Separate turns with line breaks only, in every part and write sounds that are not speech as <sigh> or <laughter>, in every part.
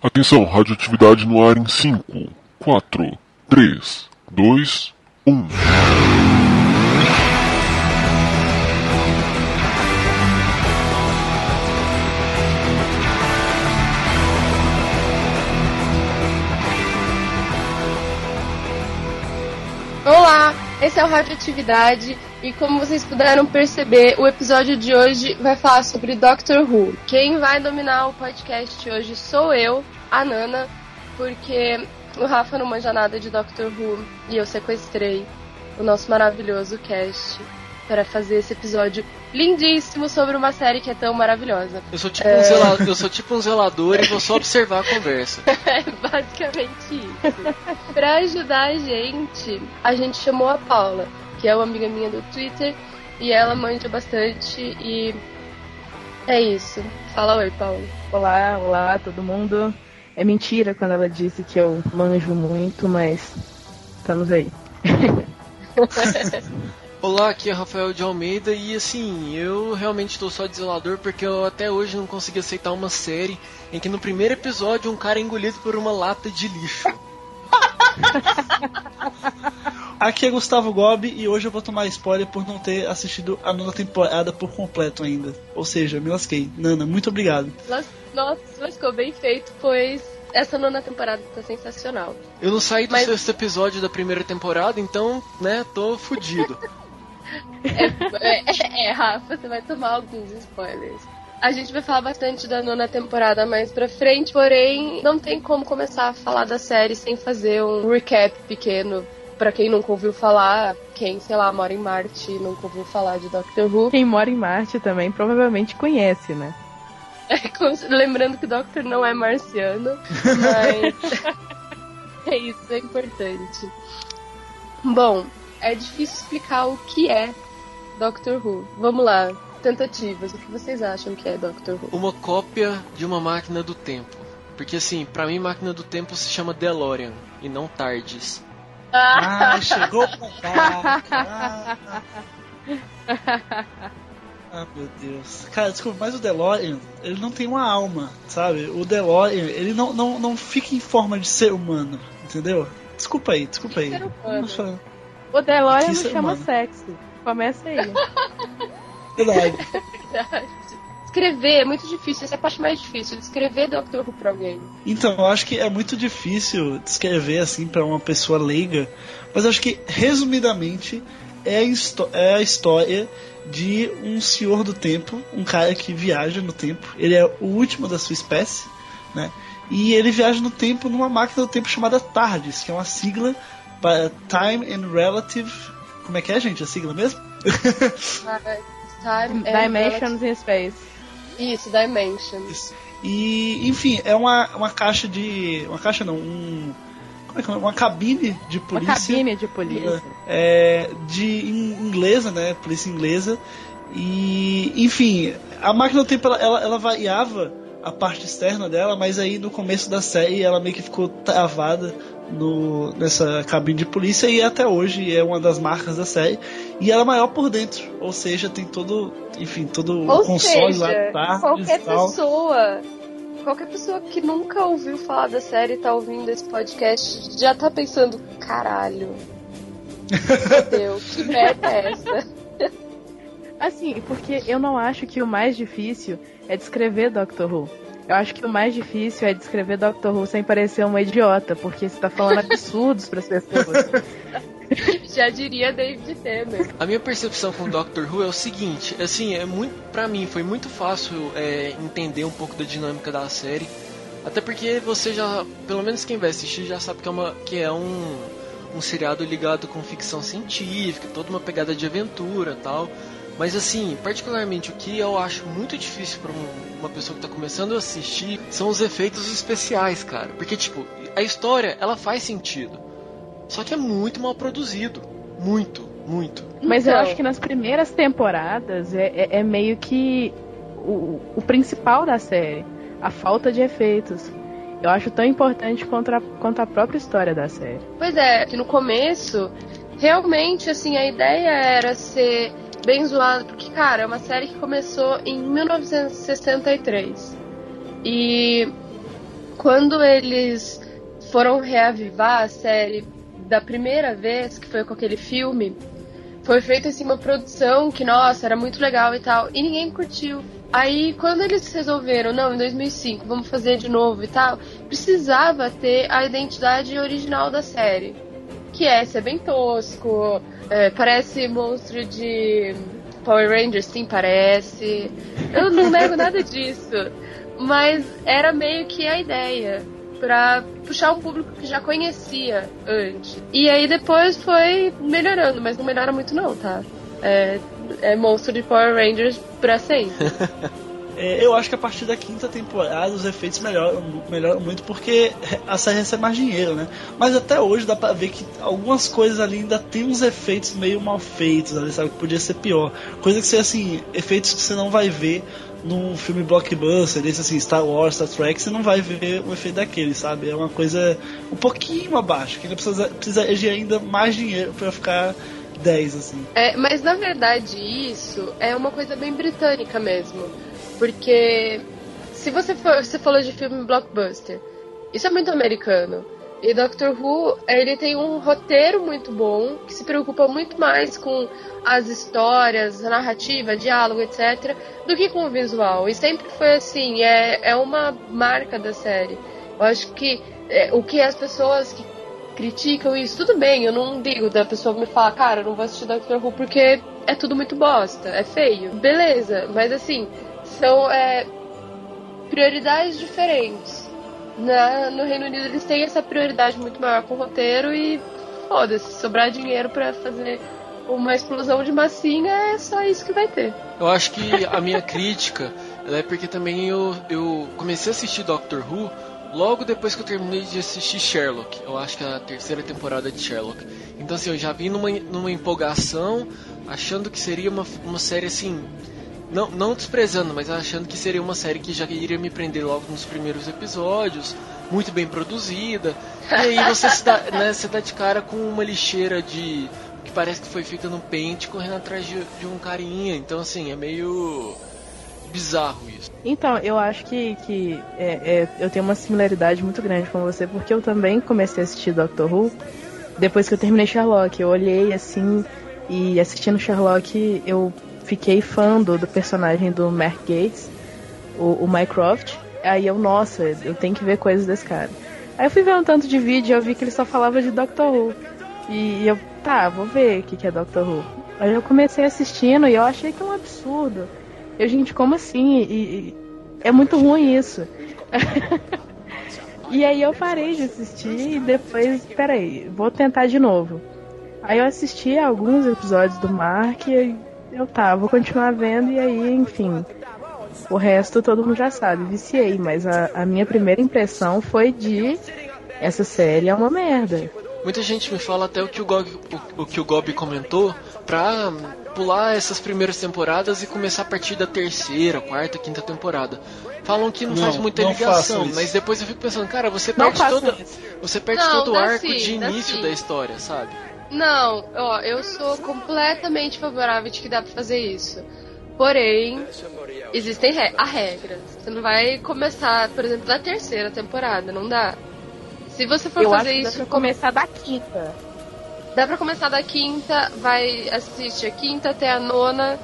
Atenção, radioatividade no ar em 5, 4, 3, 2, 1.
Esse é o Radioatividade e como vocês puderam perceber, o episódio de hoje vai falar sobre Doctor Who. Quem vai dominar o podcast hoje sou eu, a Nana, porque o Rafa não manja nada de Doctor Who e eu sequestrei o nosso maravilhoso cast para fazer esse episódio lindíssimo sobre uma série que é tão maravilhosa.
Eu sou tipo, um, zelador, eu sou tipo um zelador e vou só observar a conversa. <laughs>
É basicamente isso. pra ajudar a gente, a gente chamou a Paula, que é uma amiga minha do Twitter, e ela manja bastante e é isso. Fala oi, Paula.
Olá, olá todo mundo. É mentira quando ela disse que eu manjo muito, mas estamos aí. <laughs>
Olá, aqui é Rafael de Almeida e assim, eu realmente estou só de zelador porque eu até hoje não consegui aceitar uma série em que no primeiro episódio um cara é engolido por uma lata de lixo. <laughs>
Aqui é Gustavo Gobi e hoje eu vou tomar spoiler por não ter assistido a nona temporada por completo ainda. Ou seja, me lasquei. Nana, muito obrigado.
Nossa, mas ficou bem feito, pois essa nona temporada tá sensacional.
Eu não saí do
Mas-
sexto episódio da primeira temporada, então, né, tô fudido. <laughs>
É, é, é, Rafa, você vai tomar alguns spoilers. A gente vai falar bastante da nona temporada mais pra frente, porém, não tem como começar a falar da série sem fazer um recap pequeno. Pra quem nunca ouviu falar, quem, sei lá, mora em Marte e nunca ouviu falar de Doctor Who.
Quem mora em Marte também provavelmente conhece, né? <laughs>
É, como lembrando que o Doctor não é marciano, mas <laughs> <laughs> é isso, é importante. Bom, é difícil explicar o que é Doctor Who. Vamos lá, tentativas. O que vocês acham que é Doctor Who?
Uma cópia de uma máquina do tempo. Porque assim, pra mim máquina do tempo se chama DeLorean e não TARDIS.
Ah, <laughs> chegou pra cá. Ah. <laughs> Ah, meu Deus. Cara, desculpa, mas o DeLorean, ele não tem uma alma, sabe? O DeLorean, ele não, não, não fica em forma de ser humano, entendeu? Desculpa aí, desculpa aí.
Ser humano.
O DeLorean não chama sexo. Começa aí. <laughs>
Verdade.
Escrever é muito difícil, essa é a parte mais difícil, escrever Doctor Who pra alguém.
Então, eu acho que é muito difícil descrever assim pra uma pessoa leiga, mas eu acho que resumidamente é a, é a história de um senhor do tempo, um cara que viaja no tempo. Ele é o último da sua espécie, né? E ele viaja no tempo numa máquina do tempo chamada TARDIS, que é uma sigla para Time and Relative. Como é que é, gente? A sigla mesmo? <laughs>
Time and
Dimensions in Space.
Isso, Dimensions.
Isso. E, enfim, é uma, uma caixa de. Uma caixa não, um. Como é que é? Uma cabine de
Uma
polícia.
cabine de polícia.
é, de in- inglesa, né? Polícia inglesa. E, enfim, a máquina do tempo ela, ela, ela variava a parte externa dela, mas aí no começo da série ela meio que ficou travada no, nessa cabine de polícia e até hoje é uma das marcas da série. E ela é maior por dentro, ou seja, tem todo, enfim, todo
Ou
o console
seja,
lá tarde
qualquer pessoa, qualquer pessoa que nunca ouviu falar da série e tá ouvindo esse podcast já tá pensando, caralho. Meu, que merda é essa? <laughs>
Assim, porque eu não acho que o mais difícil é descrever Doctor Who. Eu acho que o mais difícil é descrever Doctor Who sem parecer uma idiota, porque você tá falando absurdos pras pessoas. <laughs>
Já diria David Tennant.
A minha percepção com Doctor Who é o seguinte, assim, é muito, para mim foi muito fácil é, entender um pouco da dinâmica da série, até porque você já, pelo menos quem vai assistir já sabe que é uma, que é um, um seriado ligado com ficção científica, toda uma pegada de aventura, tal. Mas assim, particularmente o que eu acho muito difícil para uma pessoa que tá começando a assistir são os efeitos especiais, cara. Porque tipo, a história, ela faz sentido. Só que é muito mal produzido, muito, muito.
Mas eu
Então.
acho que nas primeiras temporadas é, é- é meio que o, o principal da série, a falta de efeitos. Eu acho tão importante quanto a, quanto a própria história da série.
Pois é, que no começo, realmente, assim, a ideia era ser bem zoado, porque, cara, é uma série que começou em 1963. E quando eles foram reavivar a série da primeira vez, que foi com aquele filme, foi feita assim uma produção que, nossa, era muito legal e tal, e ninguém curtiu. Aí, quando eles resolveram, não, em 2005, vamos fazer de novo e tal, precisava ter a identidade original da série. Que é ser bem tosco, é, parece monstro de Power Rangers, sim, parece. Eu não nego nada disso. Mas era meio que a ideia para puxar um público que já conhecia antes. E aí depois foi melhorando, mas não melhora muito não, tá? É, é monstro de Power Rangers pra sempre. <laughs>
É, eu acho que a partir da quinta temporada os efeitos melhoram, melhoram muito porque a série recebe mais dinheiro, né? Mas até hoje dá pra ver que algumas coisas ali ainda tem uns efeitos meio mal feitos ali, sabe? Que podia ser pior. Coisa que você, assim, efeitos que você não vai ver num filme blockbuster, desse assim, Star Wars, Star Trek, você não vai ver o efeito daquele, sabe? É uma coisa um pouquinho abaixo, que ainda precisa, precisa de ainda mais dinheiro para ficar 10, assim.
É, mas na verdade isso é uma coisa bem britânica mesmo. Porque se você for, você falou de filme blockbuster, isso é muito americano. E Doctor Who, ele tem um roteiro muito bom, que se preocupa muito mais com as histórias, a narrativa, diálogo, etc., do que com o visual. E sempre foi assim, é, é uma marca da série. Eu acho que é, o que as pessoas que criticam isso, tudo bem, eu não digo da pessoa me falar, cara, eu não vou assistir Doctor Who porque é tudo muito bosta, é feio. Beleza, mas assim, são é, prioridades diferentes. Na, no Reino Unido eles têm essa prioridade muito maior com o roteiro e foda-se, sobrar dinheiro para fazer uma explosão de massinha é só isso que vai ter.
Eu acho que a minha crítica é porque também eu, eu comecei a assistir Doctor Who logo depois que eu terminei de assistir Sherlock. Eu acho que é a terceira temporada de Sherlock. Então assim, eu já vim numa, numa empolgação, achando que seria uma, uma série assim. Não, não desprezando, mas achando que seria uma série que já iria me prender logo nos primeiros episódios, muito bem produzida. E aí você se dá, né, dá de cara com uma lixeira de. que parece que foi feita no pente correndo atrás de, de um carinha. Então assim, é meio bizarro isso.
Então, eu acho que, que é, é, eu tenho uma similaridade muito grande com você, porque eu também comecei a assistir Doctor Who depois que eu terminei Sherlock. Eu olhei assim e assistindo Sherlock eu fiquei fã do, do personagem do Mark Gates, o, o Mycroft. Aí eu, nossa, eu tenho que ver coisas desse cara. Aí eu fui ver um tanto de vídeo e eu vi que ele só falava de Doctor Who. E eu, tá, vou ver o que, que é Doctor Who. Aí eu comecei assistindo e eu achei que é um absurdo. Eu, gente, como assim? E, e, é muito ruim isso. <laughs> e aí eu parei de assistir e depois, peraí, vou tentar de novo. Aí eu assisti alguns episódios do Mark e eu tá, vou continuar vendo e aí, enfim. O resto todo mundo já sabe, viciei, mas a, a minha primeira impressão foi de essa série é uma merda.
Muita gente me fala até o que o Gob, o, o que o Gob comentou pra pular essas primeiras temporadas e começar a partir da terceira, quarta, quinta temporada. Falam que não, não faz muita ligação, mas depois eu fico pensando, cara, você perde todo, você perde não, todo o arco sim, de início sim. da história, sabe?
Não, ó, eu sou completamente favorável de que dá pra fazer isso. Porém, existem re a regras. Você não vai começar, por exemplo, da terceira temporada, não dá. Se você for
eu
fazer
acho
isso.
Dá pra começar da quinta.
Dá pra começar da quinta, vai assistir a quinta até a nona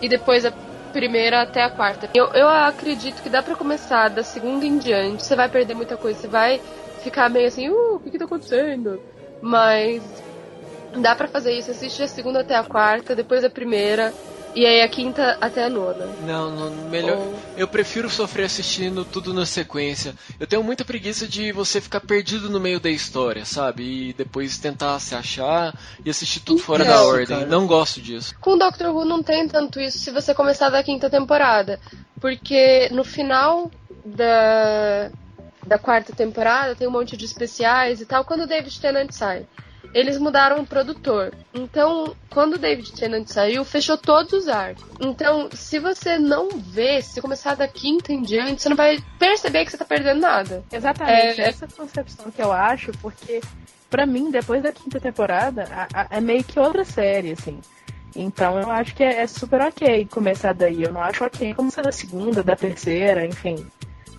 e depois a primeira até a quarta. Eu, eu acredito que dá pra começar da segunda em diante. Você vai perder muita coisa, você vai ficar meio assim, uh, o que que tá acontecendo? Mas dá pra fazer isso, assiste a segunda até a quarta, depois a primeira e aí a quinta até a nona.
Não, não melhor. Ou... Eu prefiro sofrer assistindo tudo na sequência. Eu tenho muita preguiça de você ficar perdido no meio da história, sabe? E depois tentar se achar e assistir tudo fora da ordem. Cara. Não gosto disso.
Com Doctor Who não tem tanto isso se você começar da quinta temporada. Porque no final da, da quarta temporada tem um monte de especiais e tal. Quando o David Tennant sai eles mudaram o produtor. Então, quando o David Tennant saiu, fechou todos os arcos. Então, se você não vê, se começar da quinta em diante, você não vai perceber que você tá perdendo nada.
Exatamente, é... essa concepção que eu acho, porque para mim, depois da quinta temporada, a, a, é meio que outra série, assim. Então eu acho que é, é, super ok começar daí. Eu não acho ok começar da segunda, da terceira, enfim.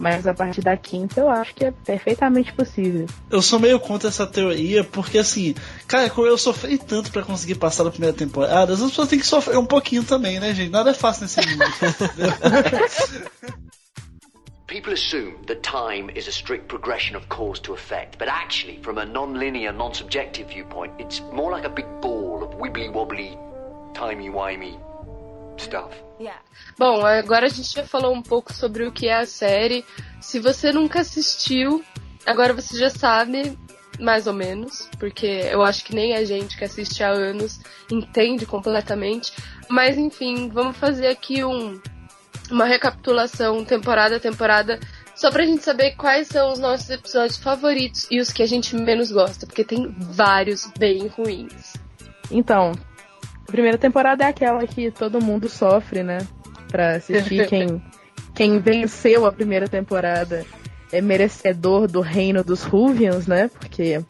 Mas a partir da quinta eu acho que é perfeitamente possível.
Eu sou meio contra essa teoria, porque assim, cara, como eu sofri tanto para conseguir passar da primeira temporada, as pessoas têm que sofrer um pouquinho também, né, gente? Nada é fácil nesse mundo. <laughs>
People assume that time is a strict progression of cause to effect, but actually, from a non-linear, non-subjective viewpoint, it's more like a big ball of wibbly-wobbly, timey-wimey stuff.
Yeah. Bom, agora a gente já falou um pouco sobre o que é a série. Se você nunca assistiu, agora você já sabe, mais ou menos, porque eu acho que nem a gente que assiste há anos entende completamente. Mas enfim, vamos fazer aqui um, uma recapitulação temporada a temporada, só pra gente saber quais são os nossos episódios favoritos e os que a gente menos gosta, porque tem vários bem ruins.
Então, primeira temporada é aquela que todo mundo sofre, né? Pra assistir quem, <laughs> quem venceu a primeira temporada é merecedor do reino dos Ruvians, né? Porque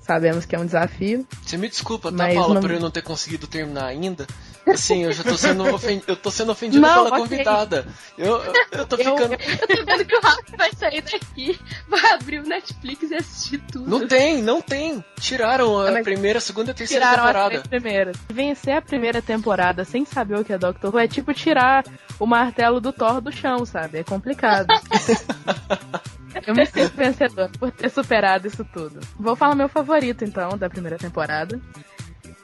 sabemos que é um desafio.
Você me desculpa, tá, Paula,
não-
por eu não ter conseguido terminar ainda. Assim, eu já tô sendo, ofen... eu tô sendo ofendido
Não,
pela convidada. Eu, eu, eu tô
Eu-
ficando.
Eu tô vendo que o Rafa vai sair daqui, vai abrir o Netflix e assistir tudo.
Não tem, não tem. Tiraram a
Ah, mas
primeira, segunda e terceira
Tiraram as
temporada.
três primeiras. Vencer a primeira temporada sem saber o que é Doctor Who é tipo tirar o martelo do Thor do chão, sabe? É complicado. <laughs> Eu me sinto vencedor por ter superado isso tudo. Vou falar meu favorito, então, da primeira temporada,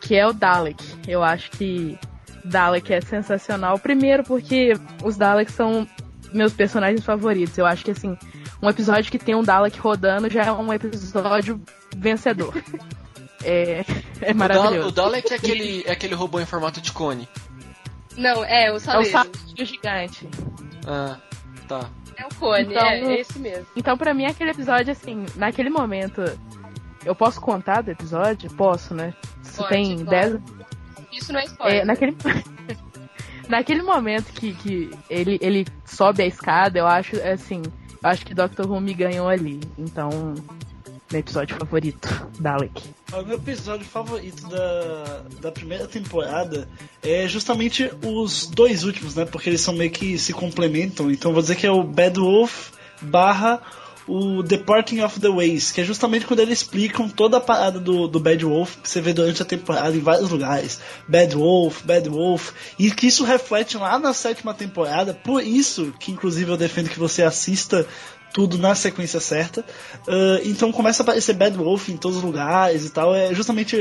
que é o Dalek. Eu acho que Dalek é sensacional. Primeiro porque os Daleks são meus personagens favoritos. Eu acho que, assim, um episódio que tem um Dalek rodando já é um episódio vencedor. <laughs> É, é maravilhoso.
o Dalek é aquele, é aquele robô em formato de cone.
Não, é o
É o
saleiro.
sapatinho gigante.
Ah, tá.
É o cone,
Então-
é esse mesmo.
Então, pra mim, aquele episódio, assim, naquele momento. Eu posso contar do episódio? Posso, né? Se
Pode,
tem
claro.
10.
Isso não é spoiler.
É, naquele. <laughs> naquele momento que, que ele, ele sobe a escada, eu acho, assim. Eu acho que Dr. Who me ganhou ali. Então, meu episódio favorito, Dalek.
O meu episódio favorito da, da primeira temporada é justamente os dois últimos, né? Porque eles são meio que se complementam. Então eu vou dizer que é o Bad Wolf barra o Departing of the Ways, que é justamente quando eles explicam toda a parada do, do Bad Wolf que você vê durante a temporada em vários lugares. Bad Wolf, Bad Wolf. E que isso reflete lá na sétima temporada. Por isso que inclusive eu defendo que você assista tudo na sequência certa. Ah, então começa a aparecer Bad Wolf em todos os lugares e tal. É justamente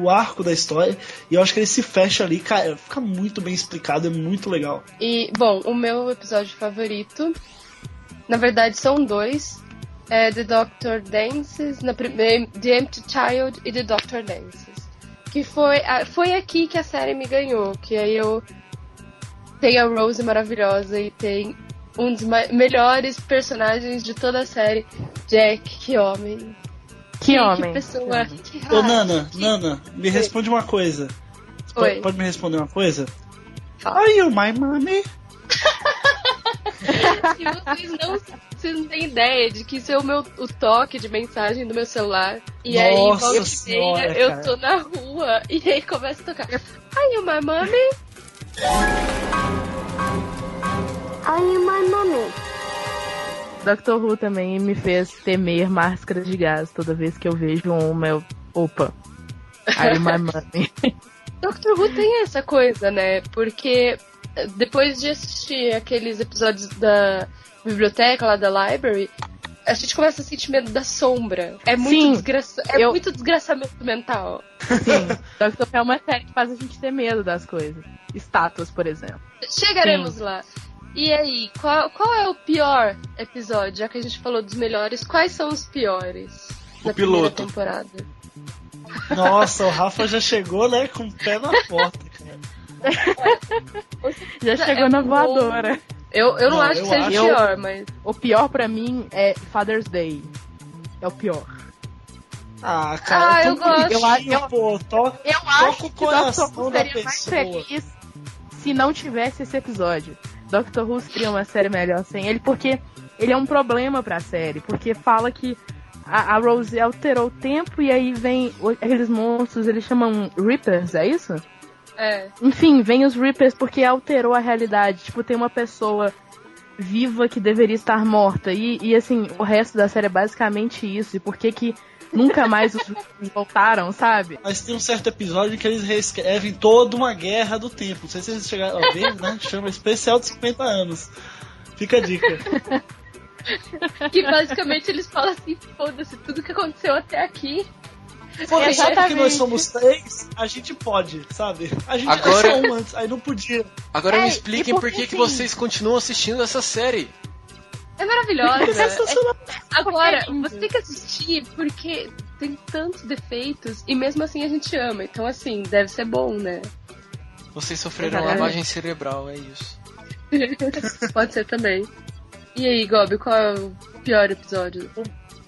o arco da história. E eu acho que ele se fecha ali, cara. Fica muito bem explicado, é muito legal.
E, bom, o meu episódio favorito, na verdade são dois. É The Doctor Dances, na primeira, The Empty Child e The Doctor Dances. Que foi, foi aqui que a série me ganhou, que aí eu tenho a Rose maravilhosa e tem um dos melhores personagens de toda a série, Jack, que homem.
Que, homem.
Que pessoa. Que
Ô,
raio,
Nana,
que-
Nana, me responde uma coisa.
Oi.
Pode, pode me responder uma coisa?
Fala.
Are you my mommy? <laughs>
E vocês não, vocês não têm ideia de que isso é o meu o toque de mensagem do meu celular. E aí,
Nossa
volta e
senhora,
meia, eu tô na rua e aí começa a tocar. Are you my mommy?
Are you my mommy?
Doctor Who também me fez temer máscaras de gás toda vez que eu vejo uma. Eu, opa. Aí, my <laughs> money.
Doctor Who tem essa coisa, né? Porque depois de assistir aqueles episódios da biblioteca lá da library, a gente começa a sentir medo da sombra. É muito,
Sim,
desgraça... é
eu-
muito desgraçamento mental.
Sim, <laughs> Doctor Who é uma série que faz a gente ter medo das coisas. Estátuas, por exemplo.
Chegaremos lá. E aí, qual, qual é o pior episódio? Já que a gente falou dos melhores, quais são os piores
O
da primeira
piloto.
temporada?
Nossa, o Rafa já chegou, né, com o pé na porta, <laughs>
Já
É
chegou na
bom.
voadora.
Eu, eu não,
Não,
acho
eu
que seja
acho-
pior, mas.
O pior pra mim é Father's Day. É o pior.
Ah, cara,
Ah,
tão
eu gosto.
bonitinho,
Eu-
pô. To...
Eu acho
o
que
coração
Doctor Who
da
seria mais
pessoa.
feliz se não tivesse esse episódio. Doctor Who seria uma série melhor sem ele, porque ele é um problema pra série. Porque fala que a, a Rose alterou o tempo e aí vem o- aqueles monstros, eles chamam Reapers, é isso?
É.
Enfim, vem os Reapers porque alterou a realidade. Tipo, tem uma pessoa viva que deveria estar morta. E, e assim, o resto da série é basicamente isso. E por que que nunca mais os <laughs> voltaram, sabe?
Mas tem um certo episódio que eles reescrevem toda uma guerra do tempo. Não sei se vocês chegaram a ver, né? <laughs> Chama Especial de 50 anos. Fica a dica. <laughs>
Que basicamente eles falam assim, foda-se, tudo que aconteceu até aqui.
Foda, só porque nós somos três, a gente pode, sabe? A gente
Agora-
é só um antes, aí não podia.
Agora
É,
me expliquem
por
por
que
que, que
sim?
vocês continuam assistindo essa série.
É maravilhosa. Agora,
Porque é lindo.
você tem que assistir porque tem tantos defeitos e mesmo assim a gente ama. Então, assim, deve ser bom, né?
Vocês sofreram
Exatamente.
lavagem cerebral, é isso. <laughs>
Pode ser também. E aí, Gobi, qual é o pior episódio?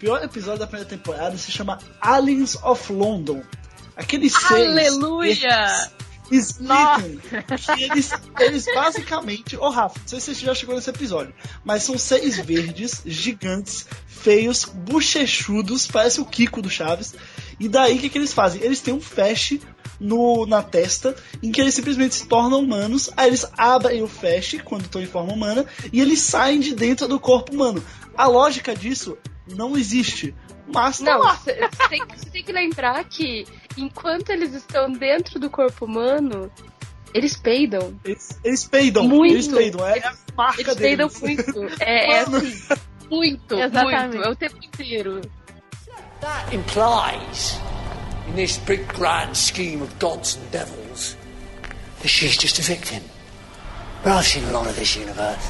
O pior episódio da primeira temporada se chama Aliens of London. Aqueles seres
Aleluia!
Splitting. Que eles, eles basicamente. Ô, Rafa, não sei se você já chegou nesse episódio, mas são seres verdes, gigantes, feios, bochechudos, parece o Kiko do Chaves. E daí o que, que eles fazem? Eles têm um flash no, na testa em que eles simplesmente se tornam humanos. Aí eles abrem o flash quando estão em forma humana e eles saem de dentro do corpo humano. A lógica disso não existe. Mas tá
Não,
lá.
você tem, tem que lembrar que enquanto eles estão dentro do corpo humano, eles peidam.
Eles, eles peidam.
Muito.
Eles peidam. É a marca
Eles peidam
deles.
muito. <laughs> É, é assim, muito,
Exatamente.
muito. É o tempo inteiro.
That implies, in this big grand scheme of gods and devils, that she's just a victim. But I've seen a lot of this universe.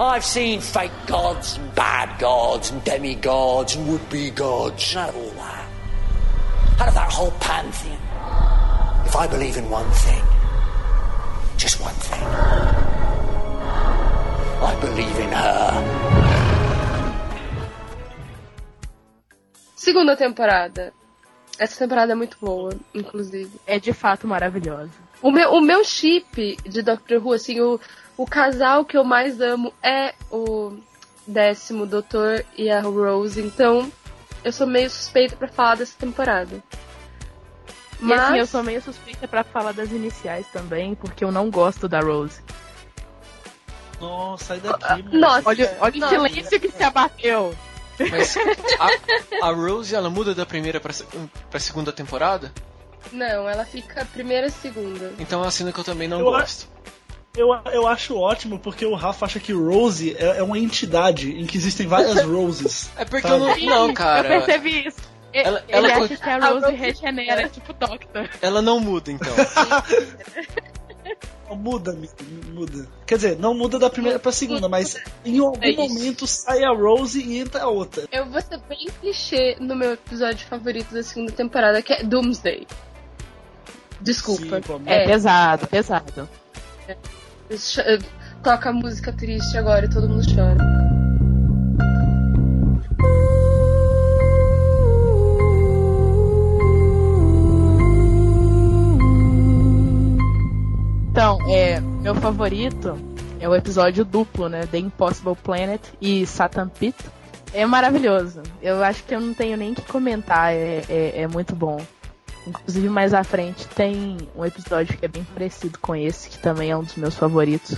I've seen fake gods and bad gods and demigods and would-be gods. Out of all that. Out of that whole pantheon. If I believe in one thing, just one thing, I believe in her.
Segunda temporada. Essa temporada é muito boa, inclusive.
É de fato maravilhosa.
O meu, o meu chip de Doctor Who, assim, o, o casal que eu mais amo é o décimo Doutor e a Rose, então eu sou meio suspeita pra falar dessa temporada.
E assim, eu
Mas
sou meio suspeita pra falar das iniciais também, porque eu não gosto da Rose.
Nossa, sai daqui, mano.
Nossa,
Olha, olha o silêncio que se abateu.
Mas a, a Rose, ela muda da primeira pra, pra segunda temporada?
não, ela fica primeira e segunda.
Então é uma cena que eu também não
Eu
gosto.
Eu, eu acho ótimo porque o Rafa acha que Rose é, é uma entidade em que existem várias <laughs> Roses.
É porque
sabe?
eu não. Não, cara.
Eu percebi isso.
Ela-
Ele
ela-
acha que a Rose regenera, tipo Doctor.
Ela não muda, então. <laughs>
Muda, muda. Quer dizer, não muda da primeira pra segunda, mas em algum
É
momento sai a Rose e entra a outra.
Eu vou ser bem clichê no meu episódio favorito da segunda temporada, que é Doomsday. Desculpa.
Sim,
É
é,
pesado, pesado.
ch- toca música triste agora e todo mundo chora.
Então, é, meu favorito é o episódio duplo, né? The Impossible Planet e Satan Pit. É maravilhoso. Eu acho que eu não tenho nem que comentar, é, é, é muito bom. Inclusive, mais à frente tem um episódio que é bem parecido com esse, que também é um dos meus favoritos.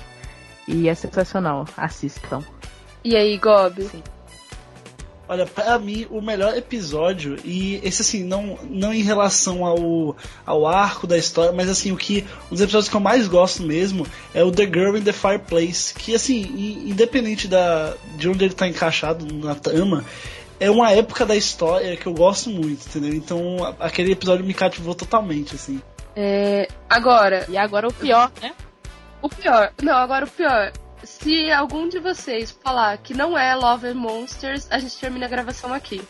E é sensacional. Assistam.
E aí, Gob?
Olha, pra mim, o melhor episódio, e esse assim, não, não em relação ao, ao arco da história, mas assim, o que. Um dos episódios que eu mais gosto mesmo é o The Girl in the Fireplace. Que assim, independente da, de onde ele tá encaixado na trama, é uma época da história que eu gosto muito, entendeu? Então aquele episódio me cativou totalmente, assim.
É, agora,
E agora o pior, né?
o pior. Não, agora o pior. Se algum de vocês falar que não é Love and Monsters, a gente termina a gravação aqui.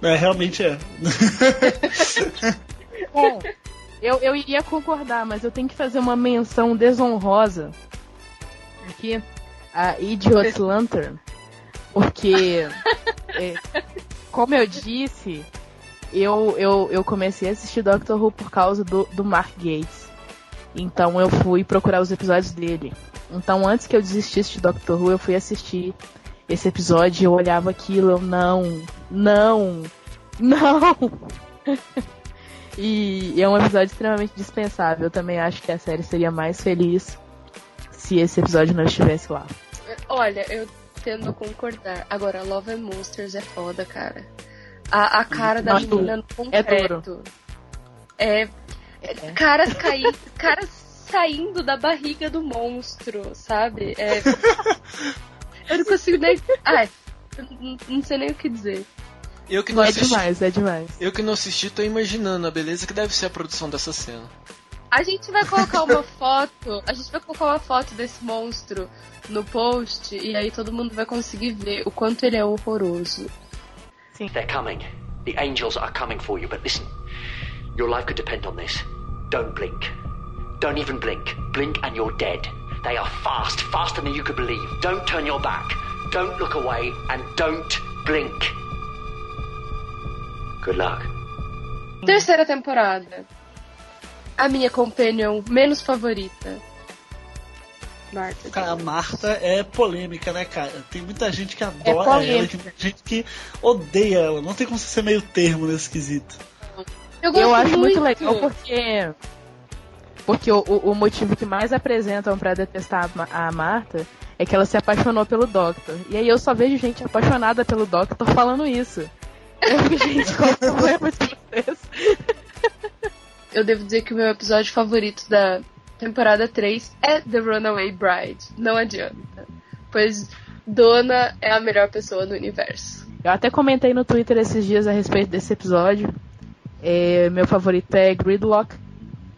É, realmente é. <laughs>
Bom, eu, eu iria concordar, mas eu tenho que fazer uma menção desonrosa aqui a Idiot <laughs> Lantern, porque, é, como eu disse, eu, eu, eu comecei a assistir Doctor Who por causa do, do Mark Gates. Então eu fui procurar os episódios dele. Então antes que eu desistisse de Doctor Who, eu fui assistir esse episódio e eu olhava aquilo, eu não, não, não. <laughs> E é um episódio extremamente dispensável. Eu também acho que a série seria mais feliz se esse episódio não estivesse lá.
Olha, eu tendo a concordar. Agora, Love and Monsters é foda, cara. A, a cara da
Nossa,
menina no
é
concreto. É. é caras caindo. <laughs> caras saindo da barriga do monstro, sabe? É. eu não consigo nem. Ai, eu não, não sei nem o que dizer.
Eu que não
É
assisti.
demais, é demais.
Eu que não assisti, tô imaginando a beleza que deve ser a produção dessa cena.
A gente vai colocar uma foto. A gente vai colocar uma foto desse monstro no post e aí todo mundo vai conseguir ver o quanto ele é horroroso.
They're coming. The angels are coming for you, but listen. Your life could depend on this. Don't blink. Don't even blink. Blink and you're dead. They are fast, faster than you could believe. Don't turn your back. Don't look away and don't blink. Good luck.
Terceira temporada. A minha companion menos favorita. Marta.
Cara, a Marta é polêmica, né, cara? Tem muita gente que adora ela,
polêmica.
tem muita gente que odeia ela. Não tem como você ser meio termo nesse quesito.
Eu, gosto
Eu acho muito legal porque. Porque o, o- motivo que mais apresentam pra detestar a a Marta é que ela se apaixonou pelo Doctor. E aí eu só vejo gente apaixonada pelo Doctor <laughs> falando isso. Eu fico, gente, qual o problema de vocês?
Eu devo dizer que o meu episódio favorito da temporada 3 é The Runaway Bride. Não adianta. Pois Dona é a melhor pessoa do universo.
Eu até comentei no Twitter esses dias a respeito desse episódio. É, meu favorito é Gridlock.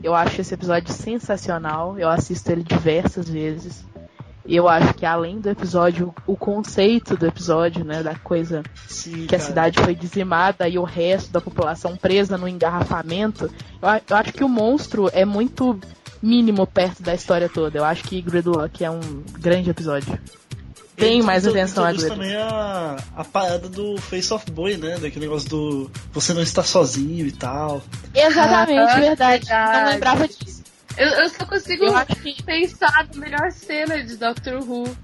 Eu acho esse episódio sensacional. Eu assisto ele diversas vezes. E eu acho que além do episódio, o conceito do episódio, né, da coisa
Sim,
que a
cara.
cidade foi dizimada e o resto da população presa no engarrafamento, eu, a- eu acho que o monstro é muito mínimo perto da história toda. Eu acho que Gridlock é um grande episódio. Tem mais atenção a Gridlock.
também a, a parada do Face of Boy, né? Daquele negócio do você não está sozinho e tal.
Exatamente,
Ah,
verdade.
verdade.
Não lembrava disso.
Eu, eu só consigo
Eu acho que
pensar na melhor cena de Doctor Who,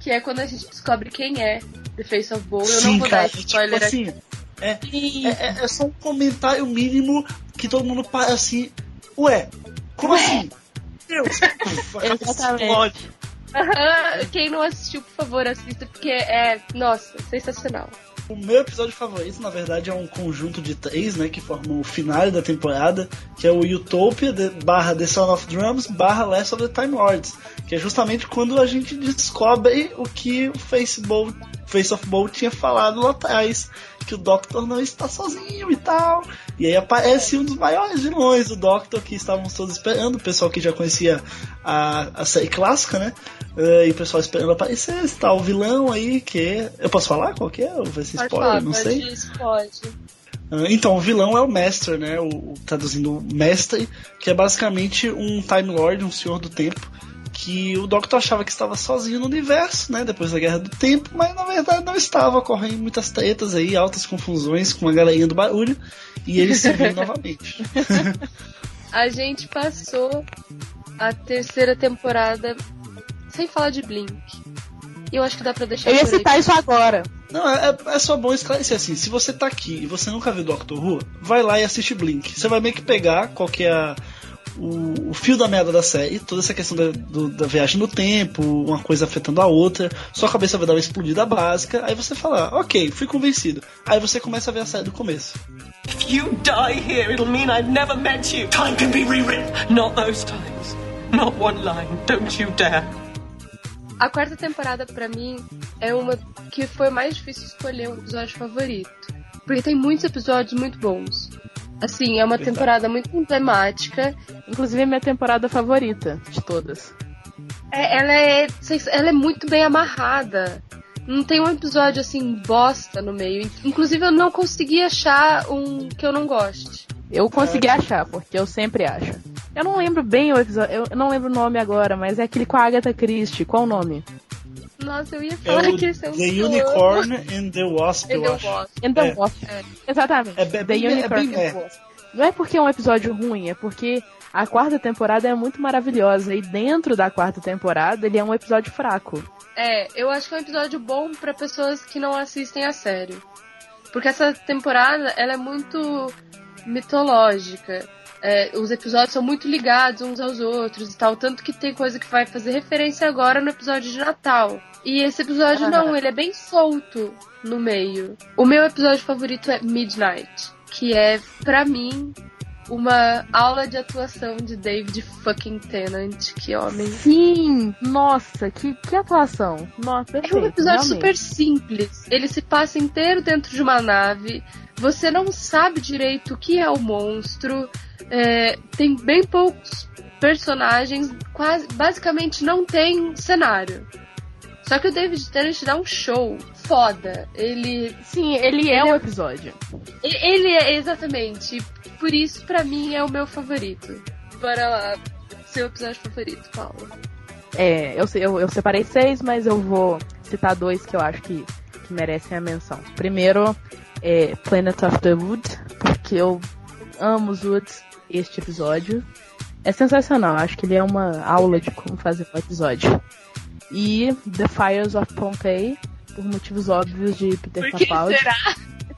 que é quando a gente descobre quem é The Face of Bowl. Eu não vou dar esse spoiler
tipo
aqui.
assim, é, é, é- é só um comentário mínimo que todo mundo para assim, ué, como assim? Deus,
Exatamente.
explode.
Aham, Quem não assistiu, por favor, assista, porque é, nossa, sensacional.
O meu episódio favorito, na verdade, é um conjunto de três, né? Que formam o final da temporada, que é o Utopia de- barra The Sound of Drums barra Last of the Time Lords. Que é justamente quando a gente descobre o que o Facebook, Face of Bowl tinha falado lá atrás. Que o Doctor não está sozinho e tal. E aí aparece um dos maiores vilões do Doctor que estávamos todos esperando. O pessoal que já conhecia a, a série clássica, né? Eh, e o pessoal esperando aparecer. Está o vilão aí que. Eu posso falar qual que é? Ou vai ser
Pode
spoiler?
falar,
não
pode,
sei.
pode.
Ah, Então, o vilão é o Master, né? O, o- traduzindo Mestre, que é basicamente um Time Lord, um Senhor do Tempo, que o Doctor achava que estava sozinho no universo, né? Depois da Guerra do Tempo, mas na verdade não estava. Ocorrendo muitas tretas aí, altas confusões com a galerinha do barulho, e ele se viu <laughs> novamente.
A gente passou a terceira temporada sem falar de Blink. E eu acho que dá pra deixar
Eu ia
por aí.
citar isso agora.
Não, é, é só bom esclarecer assim. Se você tá aqui e você nunca viu Doctor Who, vai lá e assiste Blink. Você vai meio que pegar qual que é a- o, o fio da merda da série, toda essa questão da, do- da viagem no tempo, uma coisa afetando a outra, sua cabeça vai dar uma explodida básica, aí você fala, ok, fui convencido. Aí você começa a ver a série do começo.
If you die here, it'll mean I've never met you. Time can be rewritten. Not those times. Not one line. Don't you dare.
A quarta temporada, pra mim, é uma que foi mais difícil escolher um episódio favorito. Porque tem muitos episódios muito bons. Assim, é uma
Verdade.
temporada muito emblemática.
Inclusive é minha temporada favorita de todas.
É- ela, é, ela é muito bem amarrada. Não tem um episódio assim, bosta no meio. Inclusive, eu não consegui achar um que eu não goste.
Eu consegui achar, porque eu sempre acho. Eu não lembro bem o episódio, eu não lembro o nome agora, mas é aquele com a Agatha Christie. Qual o nome?
Nossa, eu ia
É
falar
o
que esse é um
The Unicorn and the Wasp, eu
Ele eu
acho.
gosto.
And the
É.
Wasp.
É.
Exatamente.
É
The
bem- é
Unicorn
bem-
and
é.
the Wasp. Não é porque é um episódio ruim, é porque a quarta temporada é muito maravilhosa e dentro da quarta temporada ele é um episódio fraco.
É, eu acho que é um episódio bom pra pessoas que não assistem a série. Porque essa temporada, ela é muito mitológica. É, os episódios são muito ligados uns aos outros e tal, tanto que tem coisa que vai fazer referência agora no episódio de Natal. E esse episódio não, <laughs> ele é bem solto no meio. O meu episódio favorito é Midnight, que é, para mim, uma aula de atuação de David fucking Tennant, que homem.
Sim! Nossa, que, que atuação! Nossa,
É um episódio
realmente.
super simples. Ele se passa inteiro dentro de uma nave. Você não sabe direito o que é o monstro. É, tem bem poucos personagens. Quase, basicamente não tem cenário. Só que o David Tennant dá um show foda. Ele
Sim, ele é
Ele
um
é-
episódio.
Ele é exatamente. Por isso, pra mim, é o meu favorito. Bora lá. Seu episódio favorito, Paulo.
É, eu, eu, eu separei seis, mas eu vou citar dois que eu acho que, que merecem a menção. Primeiro é Planet of the Wood, porque eu amo os Woods, este episódio. É sensacional, acho que ele é uma aula de como fazer um episódio. E The Fires of Pompeii, por motivos óbvios de Peter
Por que
Capaldi.
será?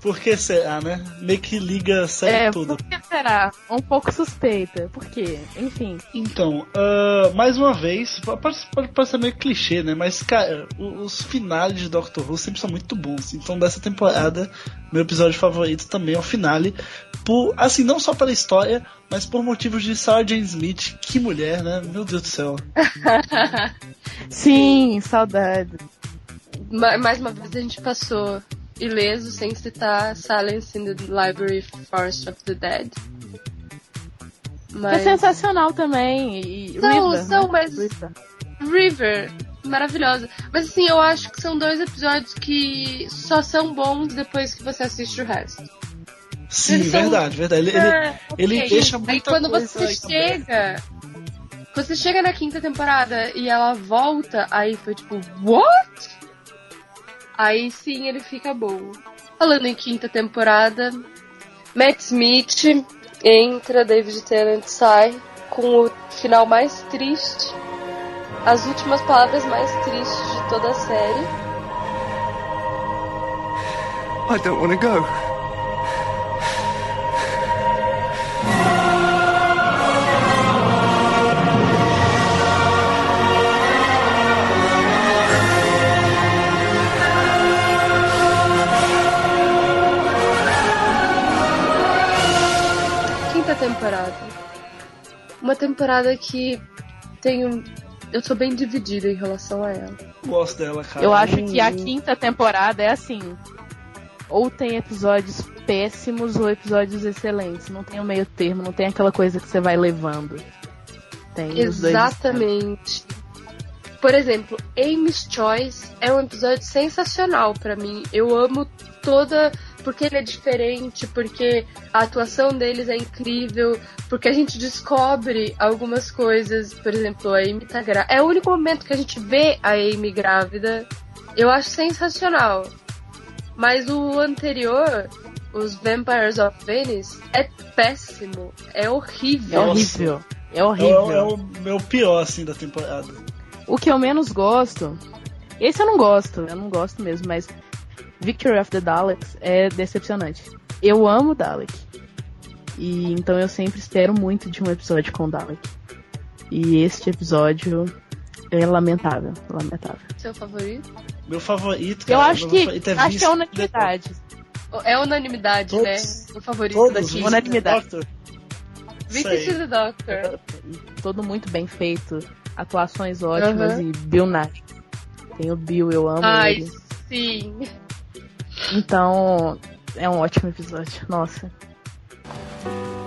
Por que será, né? Meio que liga a série
É,
toda.
por que será? Um pouco suspeita. Por quê? Enfim.
Então, ah, mais uma vez, pode, pode parecer meio clichê, né? Mas, cara, o- os finales de Doctor Who sempre são muito bons. Então, dessa temporada, meu episódio favorito também é o finale. Por, assim, não só pela história, mas por motivos de Sarah Jane Smith. Que mulher, né? Meu Deus do céu. <laughs>
Sim, saudade.
Ma- Mais uma vez a gente passou ileso sem citar Silence in the Library Forest of the Dead.
É
Mas
sensacional também. E
São-
River,
são,
né?
mas-
River.
River, maravilhosa. Mas assim, eu acho que são dois episódios que só são bons depois que você assiste o resto.
Sim,
são-
verdade, verdade. Ele, ele-
É,
ele
ok.
deixa
Aí quando
coisa
você chega. Quando você chega na quinta temporada e ela volta, aí foi tipo, what? Aí sim ele fica bom. Falando em quinta temporada, Matt Smith entra, David Tennant sai, com o final mais triste. As últimas palavras mais tristes de toda a série.
I don't want to go.
Temporada. Uma temporada que tem um. Eu sou bem dividida em relação a ela.
Gosto dela, cara.
Eu acho que a quinta temporada é assim. Ou tem episódios péssimos ou episódios excelentes. Não tem o meio termo, não tem aquela coisa que você vai levando. Tem.
Exatamente. Por exemplo, Amy's Choice é um episódio sensacional pra mim. Eu amo toda. Porque ele é diferente, porque a atuação deles é incrível, porque a gente descobre algumas coisas. Por exemplo, a Amy tá grávida. É o único momento que a gente vê a Amy grávida. Eu acho sensacional. Mas o anterior, os Vampires of Venice, é péssimo. É
É
horrível.
horrível. É
É, o-
horrível.
é o meu pior, assim, da temporada.
O que eu menos gosto. Esse eu não gosto, eu não gosto mesmo, mas Victory of the Daleks é decepcionante. Eu amo Dalek. E então eu sempre espero muito de um episódio com Dalek. E este episódio é lamentável, lamentável.
Seu favorito?
Meu favorito,
Eu
cara,
acho
meu
que
favorito é
acho que é unanimidade.
É unanimidade,
Todos-
né? O favorito
Todos,
daqui.
Vince
Unanimidade.
Sei.
the Doctor. <laughs>
Todo muito bem feito, atuações ótimas e Bill Nye. Tem o Bill, eu amo
Ai,
ele.
sim.
Então, é um ótimo episódio. Nossa.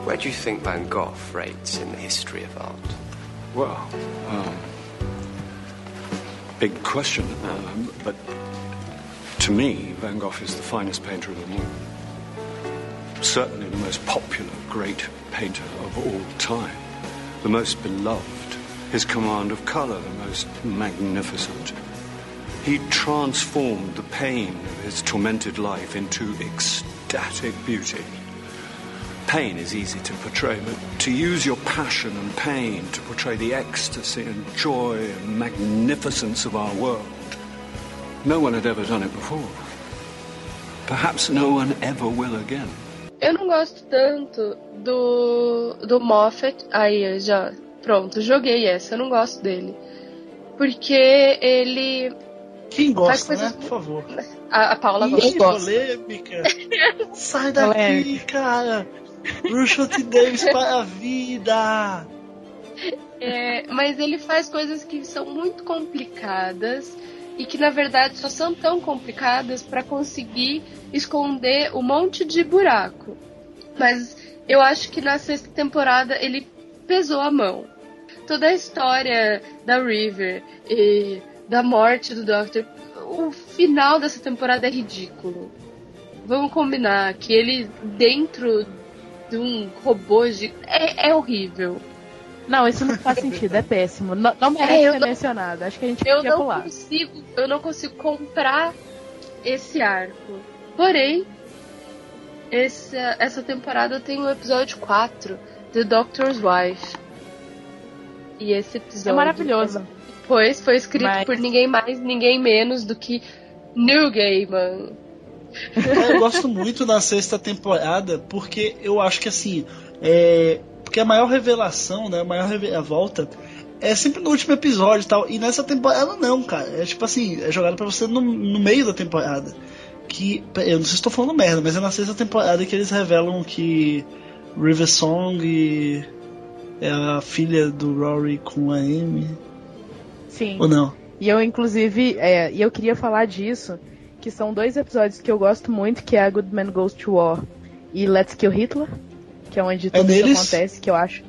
Where do you think Van Gogh rates in the history of art?
Well, um, big question, um, but to me, Van Gogh is the finest painter of them all. Certainly the most popular great painter of all time, the most beloved, his command of colour the most magnificent. He transformed the pain of his tormented life into ecstatic beauty. Pain is easy to portray, but to use your passion and pain to portray the ecstasy and joy and magnificence of our world, no one had ever done it before. Perhaps no one ever will again.
eu não gosto tanto do, do Moffat. Aí, eu já. Pronto, joguei essa. Eu não gosto dele. Porque ele.
Quem
Faz
gosta,
coisas-
né? Por favor.
A, a Paula
Ih,
gosta.
polêmica. <laughs> Sai daqui,
Polêmica.
cara. Russell Davis para a vida.
É, mas ele faz coisas que são muito complicadas e que na verdade só são tão complicadas para conseguir esconder um monte de buraco. Mas eu acho que na sexta temporada ele pesou a mão. Toda a história da River e da morte do Doctor, o final dessa temporada é ridículo. Vamos combinar que ele dentro de um robô de... é, é horrível.
Não, isso não faz sentido, é péssimo. Não, não merece
É,
ser
não-
mencionado. Acho que a gente
eu
podia
não
pular.
consigo, eu não consigo comprar esse arco. Porém, essa, essa temporada tem o episódio 4, The Doctor's Wife. E esse episódio
É maravilhoso.
Pois foi escrito
Mas-
por ninguém mais, ninguém menos do que Neil Gaiman.
Eu gosto muito da sexta temporada porque eu acho que assim. É, porque a maior revelação, né? A maior reviravolta é sempre no último episódio e tal. E nessa temporada não, cara. É tipo assim, é jogado pra você no, no meio da temporada. Que. Eu não sei se estou falando merda, mas é na sexta temporada que eles revelam que River Song é a filha do Rory com a Amy.
Sim.
Ou não?
E eu, inclusive, é, e eu queria falar disso, que são dois episódios que eu gosto muito, que é a Good Man Goes to War e Let's Kill Hitler, que é onde tudo isso
neles?
acontece, que eu acho.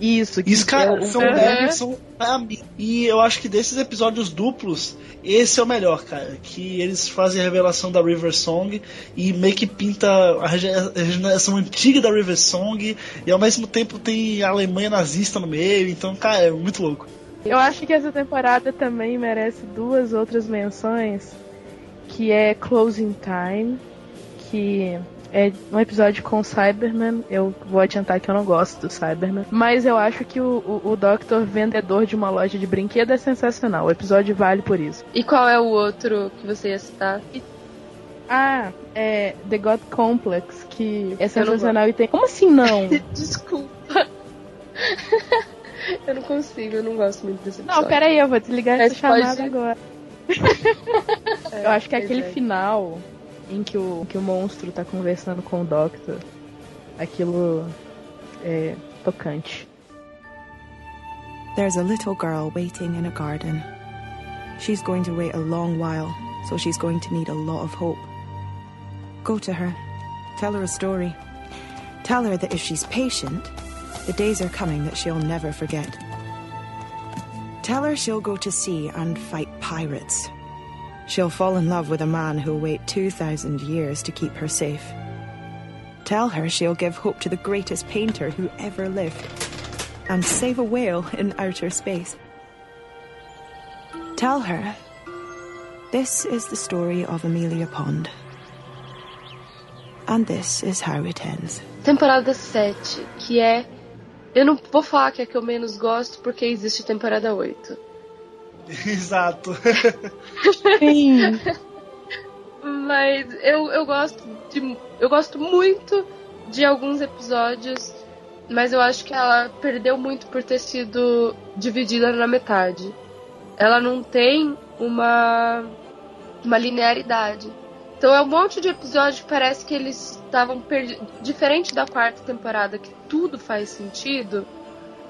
Isso, que
Isso, cara,
eu-
são deles, são pra mim. E eu acho que desses episódios duplos, esse é o melhor, cara. Que eles fazem a revelação da River Song e meio que pinta a regeneração antiga da River Song e ao mesmo tempo tem a Alemanha nazista no meio. Então, cara, é muito louco.
Eu acho que essa temporada também merece duas outras menções, que é Closing Time, que é um episódio com o Cyberman. Eu vou adiantar que eu não gosto do Cyberman, mas eu acho que o, o, o Doctor vendedor de uma loja de brinquedo é sensacional. O episódio vale por isso.
E qual é o outro que você ia citar?
Ah, é The God Complex, que é sensacional e tem. Como assim não? <laughs>
Desculpa. <laughs> <laughs> eu não consigo, eu não gosto muito desse episódio.
Não, peraí, eu vou desligar
Mas
essa chamada
pode-
agora. <laughs>
É,
Eu acho que
pois
aquele
é.
final em que o, que o monstro tá conversando com o Doctor, aquilo é tocante.
There's a little girl waiting in a garden. She's going to wait a long while, so she's going to need a lot of hope. Go to her. Tell her a story. Tell her that if she's patient, the days are coming that she'll never forget. Tell her she'll go to sea and fight pirates. She'll fall in love with a man who'll wait 2,000 years to keep her safe. Tell her she'll give hope to the greatest painter who ever lived and save a whale in outer space. Tell her this is the story of Amelia Pond. And this is how it ends.
Temporada 7, que é. Eu não vou falar que é a que eu menos gosto, porque existe temporada 8. <laughs>
Exato.
Sim. <laughs>
Mas eu, eu gosto de. Eu gosto muito de alguns episódios, mas eu acho que ela perdeu muito por ter sido dividida na metade. Ela não tem uma, uma linearidade. Então é um monte de episódio que parece que eles estavam perdidos. Diferente da quarta temporada, que tudo faz sentido.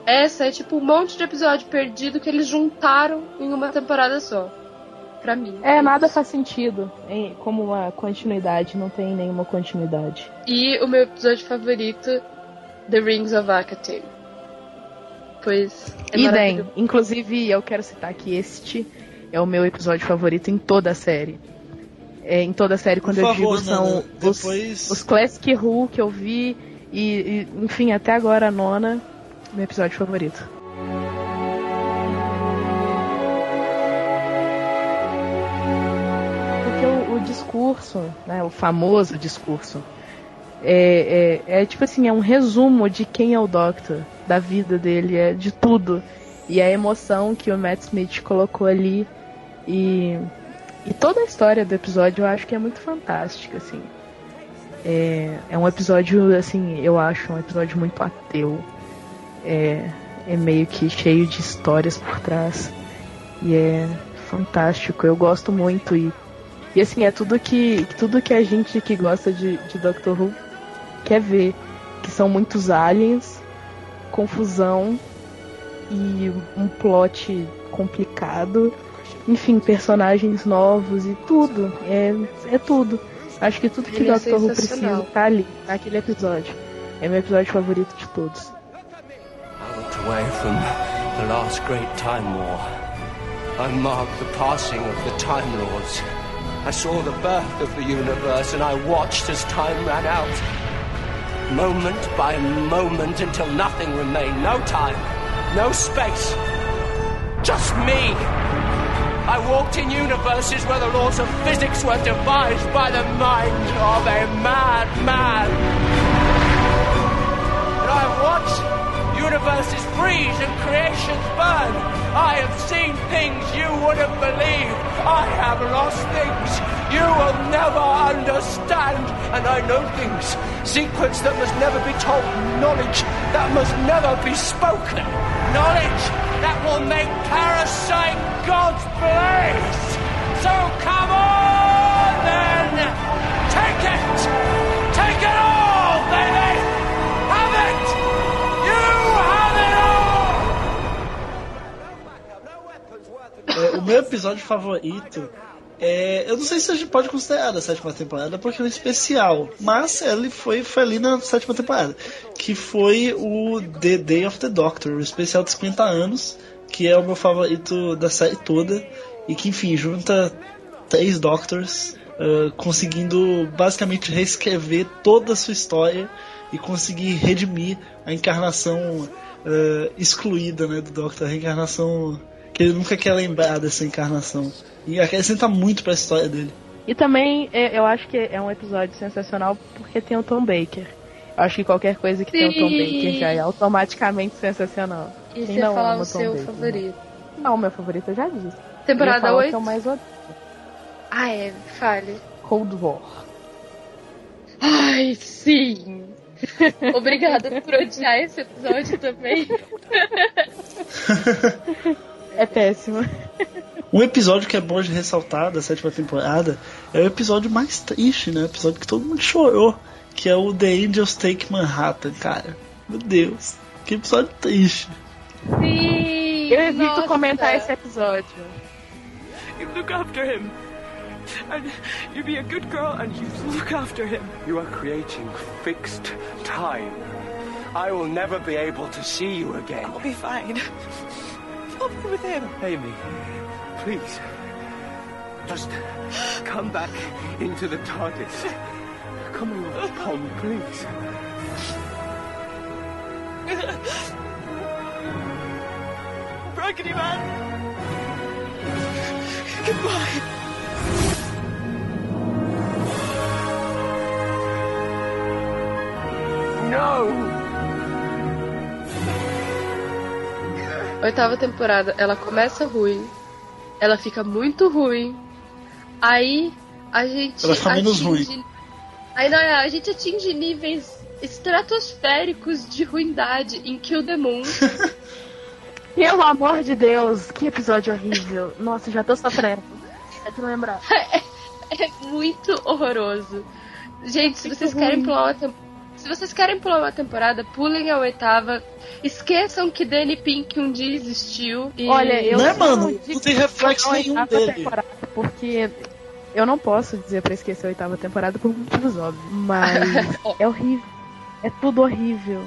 Essa é tipo um monte de episódio perdido que eles juntaram em uma temporada só. Pra mim.
É, nada faz sentido como uma continuidade, não tem nenhuma continuidade.
E o meu episódio favorito, The Rings of Akatein. Pois é
Idem. Inclusive, eu quero citar que este é o meu episódio favorito em toda a série. É, em toda a série, quando eu digo, são
Nana,
os,
depois-
os Classic Who que eu vi e, e, enfim, até agora a nona, meu episódio favorito. Porque o, o discurso, né, o famoso discurso, é, é, é tipo assim, é um resumo de quem é o Doctor, da vida dele, é de tudo. E a emoção que o Matt Smith colocou ali e, e toda a história do episódio eu acho que é muito fantástica, assim. É, é um episódio, assim, eu acho um episódio muito ateu. É, é meio que cheio de histórias por trás. E é fantástico, eu gosto muito. E, e assim, é tudo que, tudo que a gente que gosta de, de Doctor Who quer ver. Que são muitos aliens, confusão e um plot complicado. Enfim, personagens novos e tudo. É, é tudo. Acho que tudo que
Ele é
Doctor Who precisa tá ali, naquele episódio. É meu episódio favorito de todos.
I looked away from the last great Time War. I marked the passing of the Time Lords. I saw the birth of the universe and I watched as time ran out. Moment by moment until nothing remained. No time, no space. Just me. I walked in universes where the laws of physics were devised by the mind of a madman. And I watched universes freeze and creations burn. I have seen things you wouldn't believe. I have lost things you will never understand. And I know things, secrets that must never be told, knowledge that must never be spoken, knowledge that will make Parasite God's place. So come on then, take it,
meu episódio favorito é. Eu não sei se a gente pode considerar a sétima temporada porque é um especial, mas ele foi, foi ali na sétima temporada. Que foi o The Day of the Doctor, o especial de 50 anos, que é o meu favorito da série toda. E que, enfim, junta três Doctors ah, conseguindo basicamente reescrever toda a sua história e conseguir redimir a encarnação ah, excluída né, do Doctor, a reencarnação que ele nunca quer lembrar dessa encarnação. E acrescenta muito pra história dele.
E também é, eu acho que é um episódio sensacional porque tem o Tom Baker. Eu acho que qualquer coisa que tem o Tom
Sim.
Baker já é automaticamente sensacional.
E
Quem
você
não
falar o
Tom
seu
Baker,
favorito.
né? Não, meu favorito eu já disse.
Temporada
Eu ia falar o
8?
que eu mais odeio.
Ah, é, fale.
Cold War.
Ai, sim. <laughs> Obrigada por odiar esse episódio também. <laughs>
É péssimo. <laughs>
Um episódio que é bom de ressaltar da sétima temporada é o episódio mais triste, né? O episódio que todo mundo chorou, que é o The Angels Take Manhattan, cara. Meu Deus, que episódio triste.
Sim!
Eu evito
nossa.
comentar esse episódio.
You look after him. And you be a good girl and you look after him.
You are creating fixed time. I will never be able to see you again.
I'll be fine. I'll with him.
Amy, please. Just come back into the TARDIS. Come on, Pom, please.
Raggedy Man. Goodbye.
No!
Oitava temporada, ela começa ruim, ela fica muito ruim, aí a gente.
Ela fica menos
atinge- Aí não, a gente atinge níveis estratosféricos de ruindade em Kill the Moon. <laughs>
Pelo amor de Deus, que episódio horrível. Nossa, já tô sofrendo. É de lembrar. <laughs>
é muito horroroso. Gente, se vocês querem
ruim.
pular uma temporada. Se vocês querem pular uma temporada, pulem a oitava. Esqueçam que Danny Pink um dia existiu. E...
Olha, eu não
mano?
digo
Não tem reflexo
é
nenhum dele.
temporada, porque eu não posso dizer pra esquecer a oitava temporada por motivos óbvios, mas <laughs> é horrível. É tudo horrível.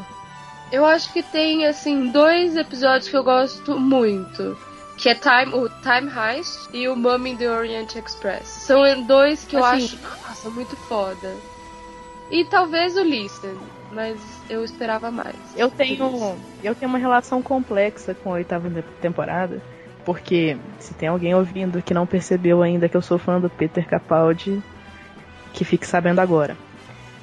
Eu acho que tem, assim, dois episódios que eu gosto muito. Que é Time, o Time Heist e o Mummy in the Orient Express. São dois que eu
Assim-
acho, nossa, muito foda. E talvez o Listen, mas eu esperava mais.
Eu tenho, eu tenho uma relação complexa com a oitava temporada, porque se tem alguém ouvindo que não percebeu ainda que eu sou fã do Peter Capaldi, que fique sabendo agora.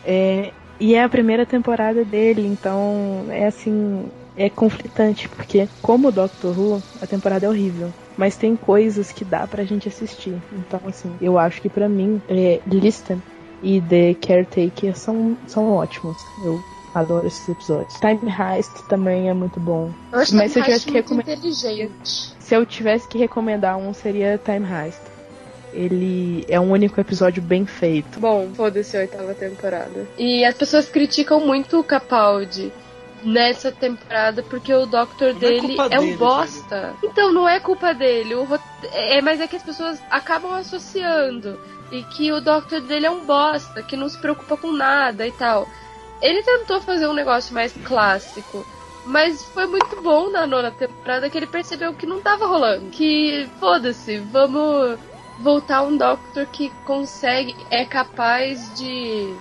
É, e é a primeira temporada dele, então é assim, é conflitante, porque como Doctor Who, a temporada é horrível. Mas tem coisas que dá pra gente assistir. Então, assim, eu acho que pra mim, é, Listen e The Caretaker são, são ótimos. Eu adoro esses episódios. Time Heist também é muito bom.
Eu acho
Mas se eu
Time
tivesse que recomendar.
inteligente.
Se eu tivesse que recomendar um, seria Time Heist. Ele é um único episódio bem feito.
Bom, foda-se a oitava temporada. E as pessoas criticam muito o Capaldi nessa temporada porque o Doctor
Não é
dele
culpa
é, um
dele,
bosta. Então não é culpa dele. O rot- é, mas é que as pessoas acabam associando. E que o Doctor dele é um bosta, que não se preocupa com nada e tal. Ele tentou fazer um negócio mais clássico. Mas foi muito bom na nona temporada que ele percebeu que não tava rolando. Que foda-se, vamos voltar um Doctor que consegue, é capaz de,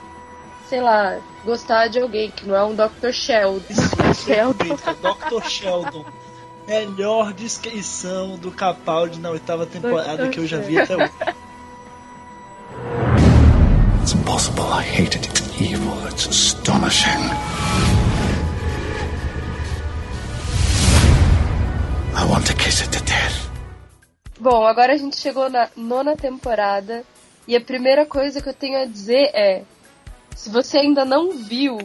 sei lá, gostar de alguém, que não é um Dr. Sheldon.
Sheldon. Dr. Sheldon. Melhor descrição do Capaldi na oitava temporada que eu já vi até hoje.
Impossible. I hate it. It's evil. It's astonishing. I want to kiss it to death.
Bom, agora a gente chegou na nona temporada e a primeira coisa que eu tenho a dizer é: se você ainda não viu,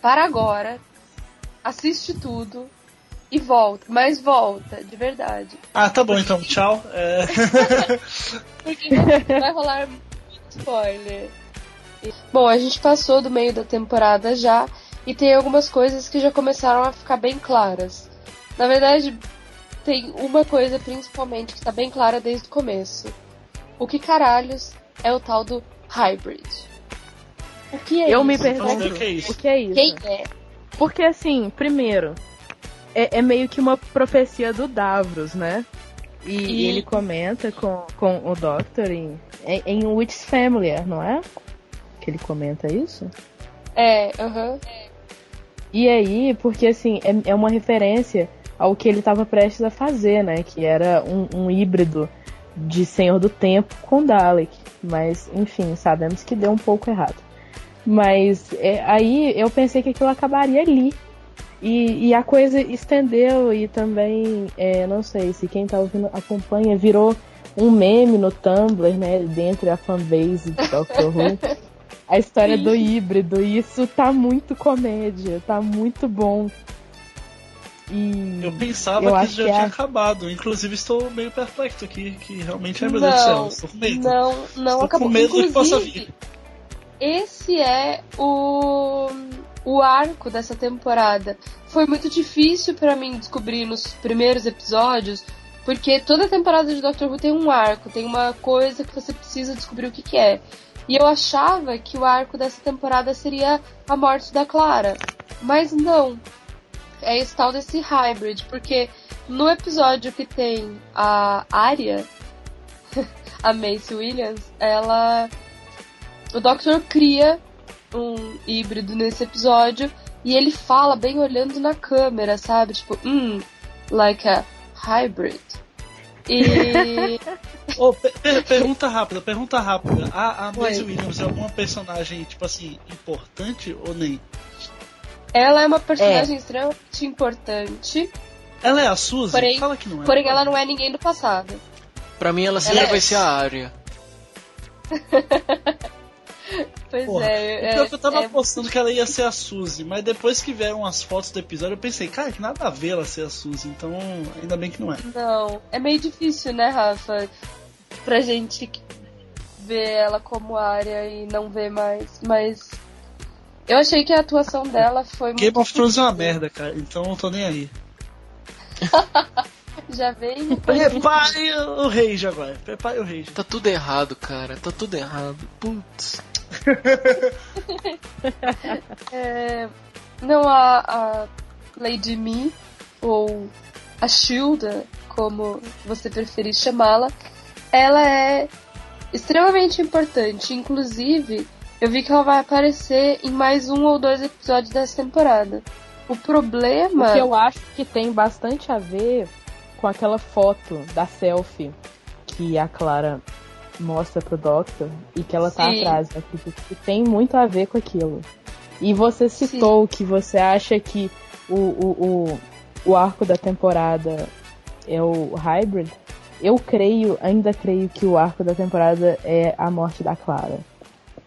para agora, assiste tudo e volta, mas volta, de verdade.
Ah, tá bom então, tchau. É... <laughs>
Porque vai rolar muito spoiler. Bom, a gente passou do meio da temporada já e tem algumas coisas que já começaram a ficar bem claras. Na verdade, tem uma coisa principalmente que tá bem clara desde o começo. O que caralhos é o tal do hybrid? O que é
eu
isso?
me pergunto
o que é isso?
o que é isso.
Quem é?
Porque assim, primeiro, é, é meio que uma profecia do Davros, né? E,
E-
ele comenta com, com o Doctor em, em, em Witch's Family, não é? Que ele comenta isso?
É, aham.
E aí, porque assim, é, é uma referência ao que ele estava prestes a fazer, né? Que era um, um híbrido de Senhor do Tempo com Dalek. Mas, enfim, sabemos que deu um pouco errado. Mas é, aí eu pensei que aquilo acabaria ali. E, e a coisa estendeu e também, é, não sei se quem tá ouvindo acompanha, virou um meme no Tumblr, né? Dentro da fanbase do Doctor Who. <laughs> A história do híbrido. E isso tá muito comédia, tá muito bom. E
Eu pensava
eu
que já
que
tinha
é-
acabado. Inclusive estou meio perplexo aqui, que realmente, ai meu Deus do céu,
Não,
estou com medo.
não, não
Estou
acabou.
com medo do que possa
Inclusive,
vir.
esse é o o arco dessa temporada. Foi muito difícil pra mim descobrir nos primeiros episódios, porque toda temporada de Doctor Who tem um arco, tem uma coisa que você precisa descobrir o que, que é. E eu achava que o arco dessa temporada seria a morte da Clara, mas não. É esse tal desse hybrid, porque no episódio que tem a Arya, <laughs> a Macy Williams, ela o Doctor cria um híbrido nesse episódio e ele fala bem olhando na câmera, sabe? Tipo, hum, like a hybrid. E <laughs>
Ô, per- per- pergunta rápida, pergunta rápida. A, a. Maisie Williams é alguma personagem, tipo assim, importante ou nem?
ela é uma personagem extremamente importante,
Ela é a Suzy?
porém,
Fala que não é.
porém ela não é ninguém do passado.
Pra mim, ela sempre
Ela é-
vai ser a área. <laughs>
Pois
Porra,
é,
o pior que eu tava
é-
apostando que ela ia ser a Suzy, mas depois que vieram as fotos do episódio, eu pensei, cara, que nada a ver ela ser a Suzy, então ainda bem que não é.
Não, é meio difícil, né, Rafa? <laughs> Pra gente ver ela como área e não ver mais. Mas eu achei que a atuação dela foi
Game
muito.
of Thrones é uma merda, cara, então eu não tô nem aí. <laughs>
Já veio.
Prepare o rage agora, prepare o rage.
Tá tudo errado, cara. Tá tudo errado. Putz. <laughs>
É, não, a, a Lady Me, ou a Shilda, como você preferir chamá-la, ela é extremamente importante. Inclusive, eu vi que ela vai aparecer em mais um ou dois episódios dessa temporada. O problema.
O que eu acho que tem bastante a ver com aquela foto da selfie que a Clara mostra pro Doctor e que ela tá
Sim.
atrás. Eu acredito que tem muito a ver com aquilo. E você citou que você acha que o, o, o, o arco da temporada é o Hybrid. Eu creio, ainda creio que o arco da temporada é a morte da Clara.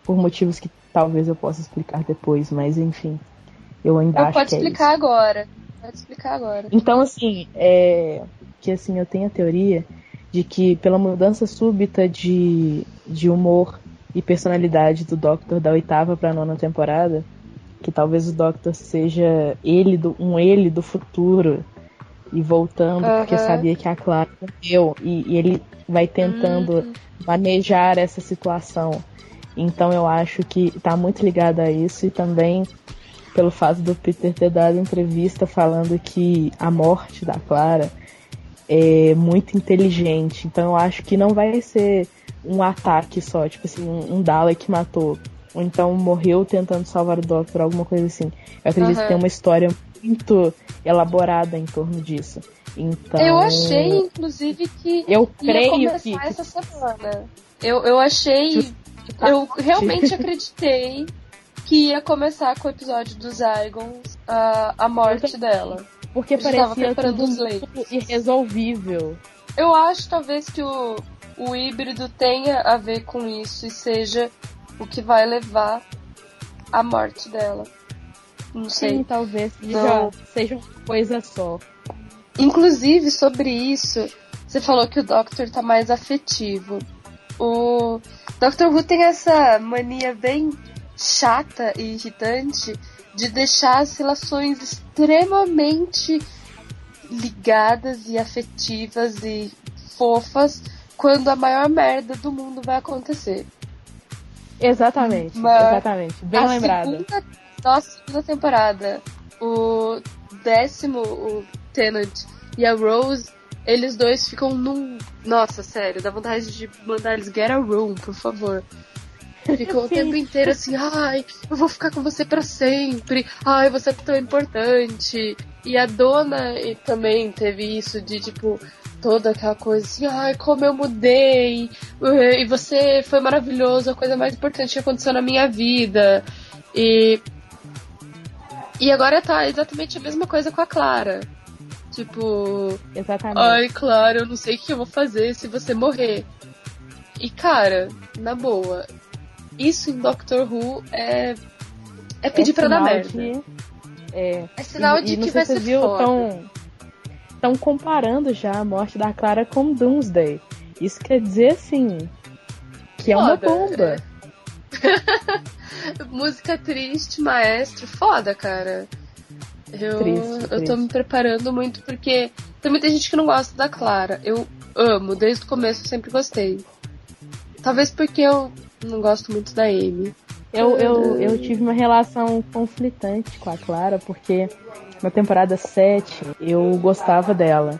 por motivos que talvez eu possa explicar depois, mas enfim. Eu ainda
Eu
acho
pode
que é
explicar
isso.
agora. Pode explicar agora.
Então, assim, é. Que assim, eu tenho a teoria de que pela mudança súbita de, de humor e personalidade do Doctor da oitava pra nona temporada, que talvez o Doctor seja ele do, um ele do futuro e voltando porque
Aham.
sabia que a Clara morreu e, e ele vai tentando
Uhum.
manejar essa situação. Então eu acho que tá muito ligado a isso e também pelo fato do Peter ter dado entrevista falando que a morte da Clara é muito inteligente. Então eu acho que não vai ser um ataque só, tipo assim, um, um Dalek matou. Ou então morreu tentando salvar o Doctor, alguma coisa assim. Eu acredito
Aham.
que tem uma história muito elaborada em torno disso. Então.
Eu achei, inclusive, que
Eu
ia
creio
começar
que-
essa semana. Eu, eu achei. Eu realmente acreditei que ia começar com o episódio dos Zygons, a, a morte dela.
Porque parecia
preparando os leitos.
irresolvível.
Eu acho talvez que o, o híbrido tenha a ver com isso e seja o que vai levar à morte dela. Não sei.
Sim, talvez
Não.
seja uma coisa só.
Inclusive, sobre isso, você falou que o Doctor tá mais afetivo. O Doctor Who tem essa mania bem chata e irritante de deixar as relações extremamente ligadas e afetivas e fofas quando a maior merda do mundo vai acontecer.
Exatamente,
Mas
exatamente. Bem
a
lembrado.
Segunda, nossa, segunda temporada, o décimo, o Tennant e a Rose, eles dois ficam num. Nossa, sério, dá vontade de mandar eles get a room, por favor. Ficam o tempo inteiro assim, ai, eu vou ficar com você pra sempre, ai, você é tão importante. E a dona e também teve isso de tipo, toda aquela coisa assim, ai, como eu mudei, e você foi maravilhoso, a coisa mais importante que aconteceu na minha vida. E. E agora tá exatamente a mesma coisa com a Clara. Tipo,
Exatamente.
ai, Clara, eu não sei o que eu vou fazer se você morrer. E cara, na boa, isso em Doctor Who é. É pedir pra dar merda.
que- é,
É sinal
e,
de
e
que vai
se
ser
viu,
foda.
tão, tão comparando já a morte da Clara com Doomsday. Isso quer dizer, assim, que é uma
Foda,
bomba. <laughs>
Música triste, maestro, foda, cara. Eu,
Triste,
eu
triste.
tô me preparando muito porque tem muita gente que não gosta da Clara. Eu amo, desde o começo eu sempre gostei. Talvez porque eu não gosto muito da Amy.
Eu, eu, eu tive uma relação conflitante com a Clara, porque na temporada 7 eu gostava dela.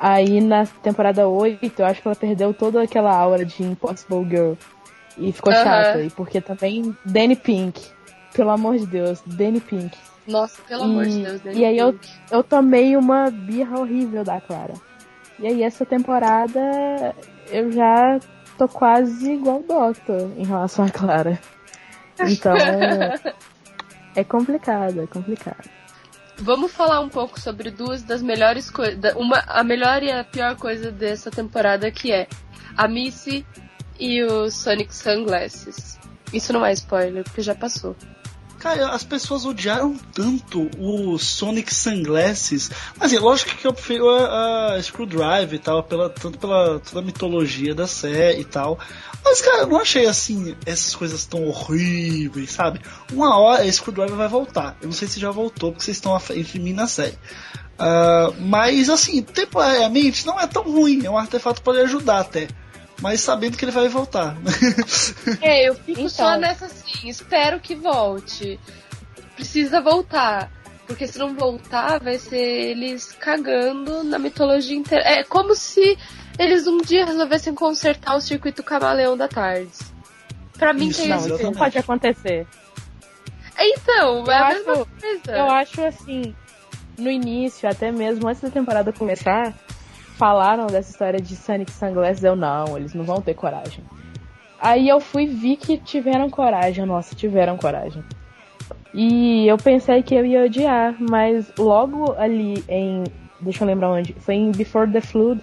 Aí na temporada 8 eu acho que ela perdeu toda aquela aura de Impossible Girl. E ficou chata. E porque também Danny Pink. Pelo amor de Deus, Danny Pink.
Nossa, pelo
e,
amor de Deus, Danny
E aí eu,
Pink.
eu tomei uma birra horrível da Clara. E aí essa temporada eu já tô quase igual o Doctor em relação à Clara. Então <laughs> é complicado, é complicado.
Vamos falar um pouco sobre duas das melhores coisas. Uma, a melhor e a pior coisa dessa temporada que é a Missy e o Sonic Sunglasses. Isso não é spoiler, porque já passou.
Cara, as pessoas odiaram tanto o Sonic Sunglasses. Mas é lógico que eu prefiro a, a Screwdriver e tal, pela, tanto pela toda a mitologia da série e tal. Mas, cara, eu não achei assim, essas coisas tão horríveis, sabe? Uma hora a Screwdriver vai voltar. Eu não sei se já voltou, porque vocês estão de mim na série. Ah, mas, assim, temporariamente não é tão ruim. É um artefato que pode ajudar até. Mas sabendo que ele vai voltar. <laughs>
É, eu fico
Então.
só nessa assim, espero que volte. Precisa voltar. Porque se não voltar, vai ser eles cagando na mitologia inteira. É como se eles um dia resolvessem consertar o circuito camaleão da tarde. Pra mim
Isso,
tem
Não, isso não pode acontecer.
Então,
Eu
é a
acho-
mesma coisa.
Eu acho assim, no início, até mesmo antes da temporada começar, falaram dessa história de Sonic Sunglasses, eu não, eles não vão ter coragem. Aí eu fui vi que tiveram coragem, nossa, tiveram coragem. E eu pensei que eu ia odiar, mas logo ali em. Deixa eu lembrar onde. Foi em Before the Flood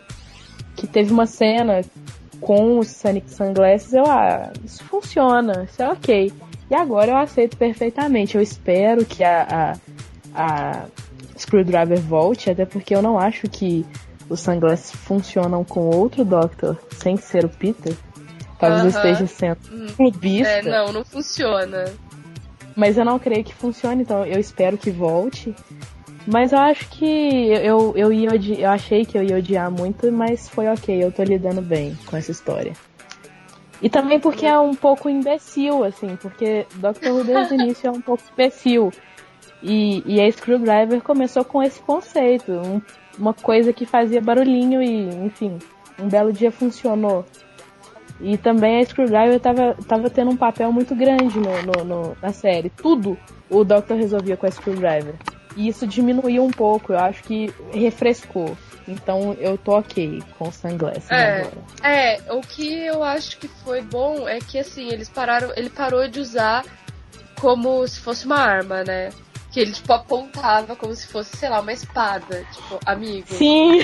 que teve uma cena com os Sonic Sunglasses, eu, ah, isso funciona, isso é ok. E agora eu aceito perfeitamente. Eu espero que a, a, a Screwdriver volte, até porque eu não acho que os Sunglasses funcionam com outro Doctor sem ser o Peter. Talvez eu esteja sendo
Hum.
clubista.
É, não, não funciona.
Mas eu não creio que funcione, então eu espero que volte. Mas eu acho que eu, eu ia odi- eu achei que eu ia odiar muito, mas foi ok, eu tô lidando bem com essa história. E também porque é um pouco imbecil, assim, porque Doctor Who desde o início é um pouco imbecil. E, e a Screwdriver começou com esse conceito, um- uma coisa que fazia barulhinho e, enfim, um belo dia funcionou. E também a Screwdriver tava, tava tendo um papel muito grande no, no- no- na série. Tudo o Doctor resolvia com a Screwdriver. E isso diminuiu um pouco, eu acho que refrescou. Então eu tô ok com o Sunglasses
É,
agora.
é, o que eu acho que foi bom é que assim, eles pararam, ele parou de usar como se fosse uma arma, né? Que ele tipo apontava como se fosse, sei lá, uma espada, tipo, amigo.
Sim.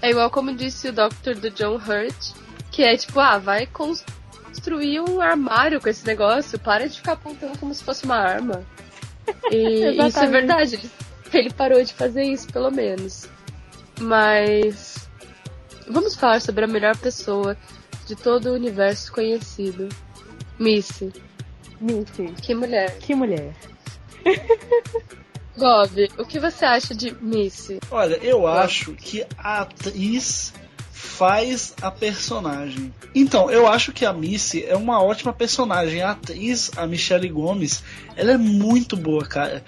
É igual como disse o Doctor do John Hurt, que é tipo, ah, vai construir um armário com esse negócio, para de ficar apontando como se fosse uma arma. <laughs> E isso é verdade, ele, ele parou de fazer isso, pelo menos. Mas vamos falar sobre a melhor pessoa de todo o universo conhecido. Missy.
Missy.
Que mulher.
Que mulher.
Gob, o que você acha de Missy?
Olha, eu acho que a atriz faz a personagem. Então, eu acho que a Missy é uma ótima personagem. A atriz, a Michelle Gomes, ela é muito boa, cara.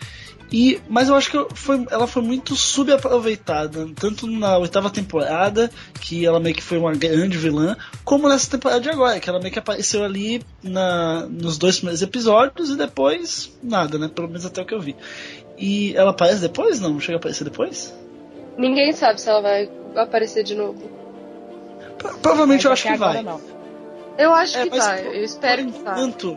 E, mas eu acho que foi, ela foi muito subaproveitada, tanto na oitava temporada, que ela meio que foi uma grande vilã, como nessa temporada de agora, que ela meio que apareceu ali na, nos dois primeiros episódios e depois nada, né? Pelo menos até o que eu vi. E ela aparece depois? Não? Chega a aparecer depois?
Ninguém sabe se ela vai aparecer de novo.
Pro- Provavelmente eu acho que vai.
não.
Eu acho
É,
que vai,
por-
eu espero
por
que vá.
enquanto,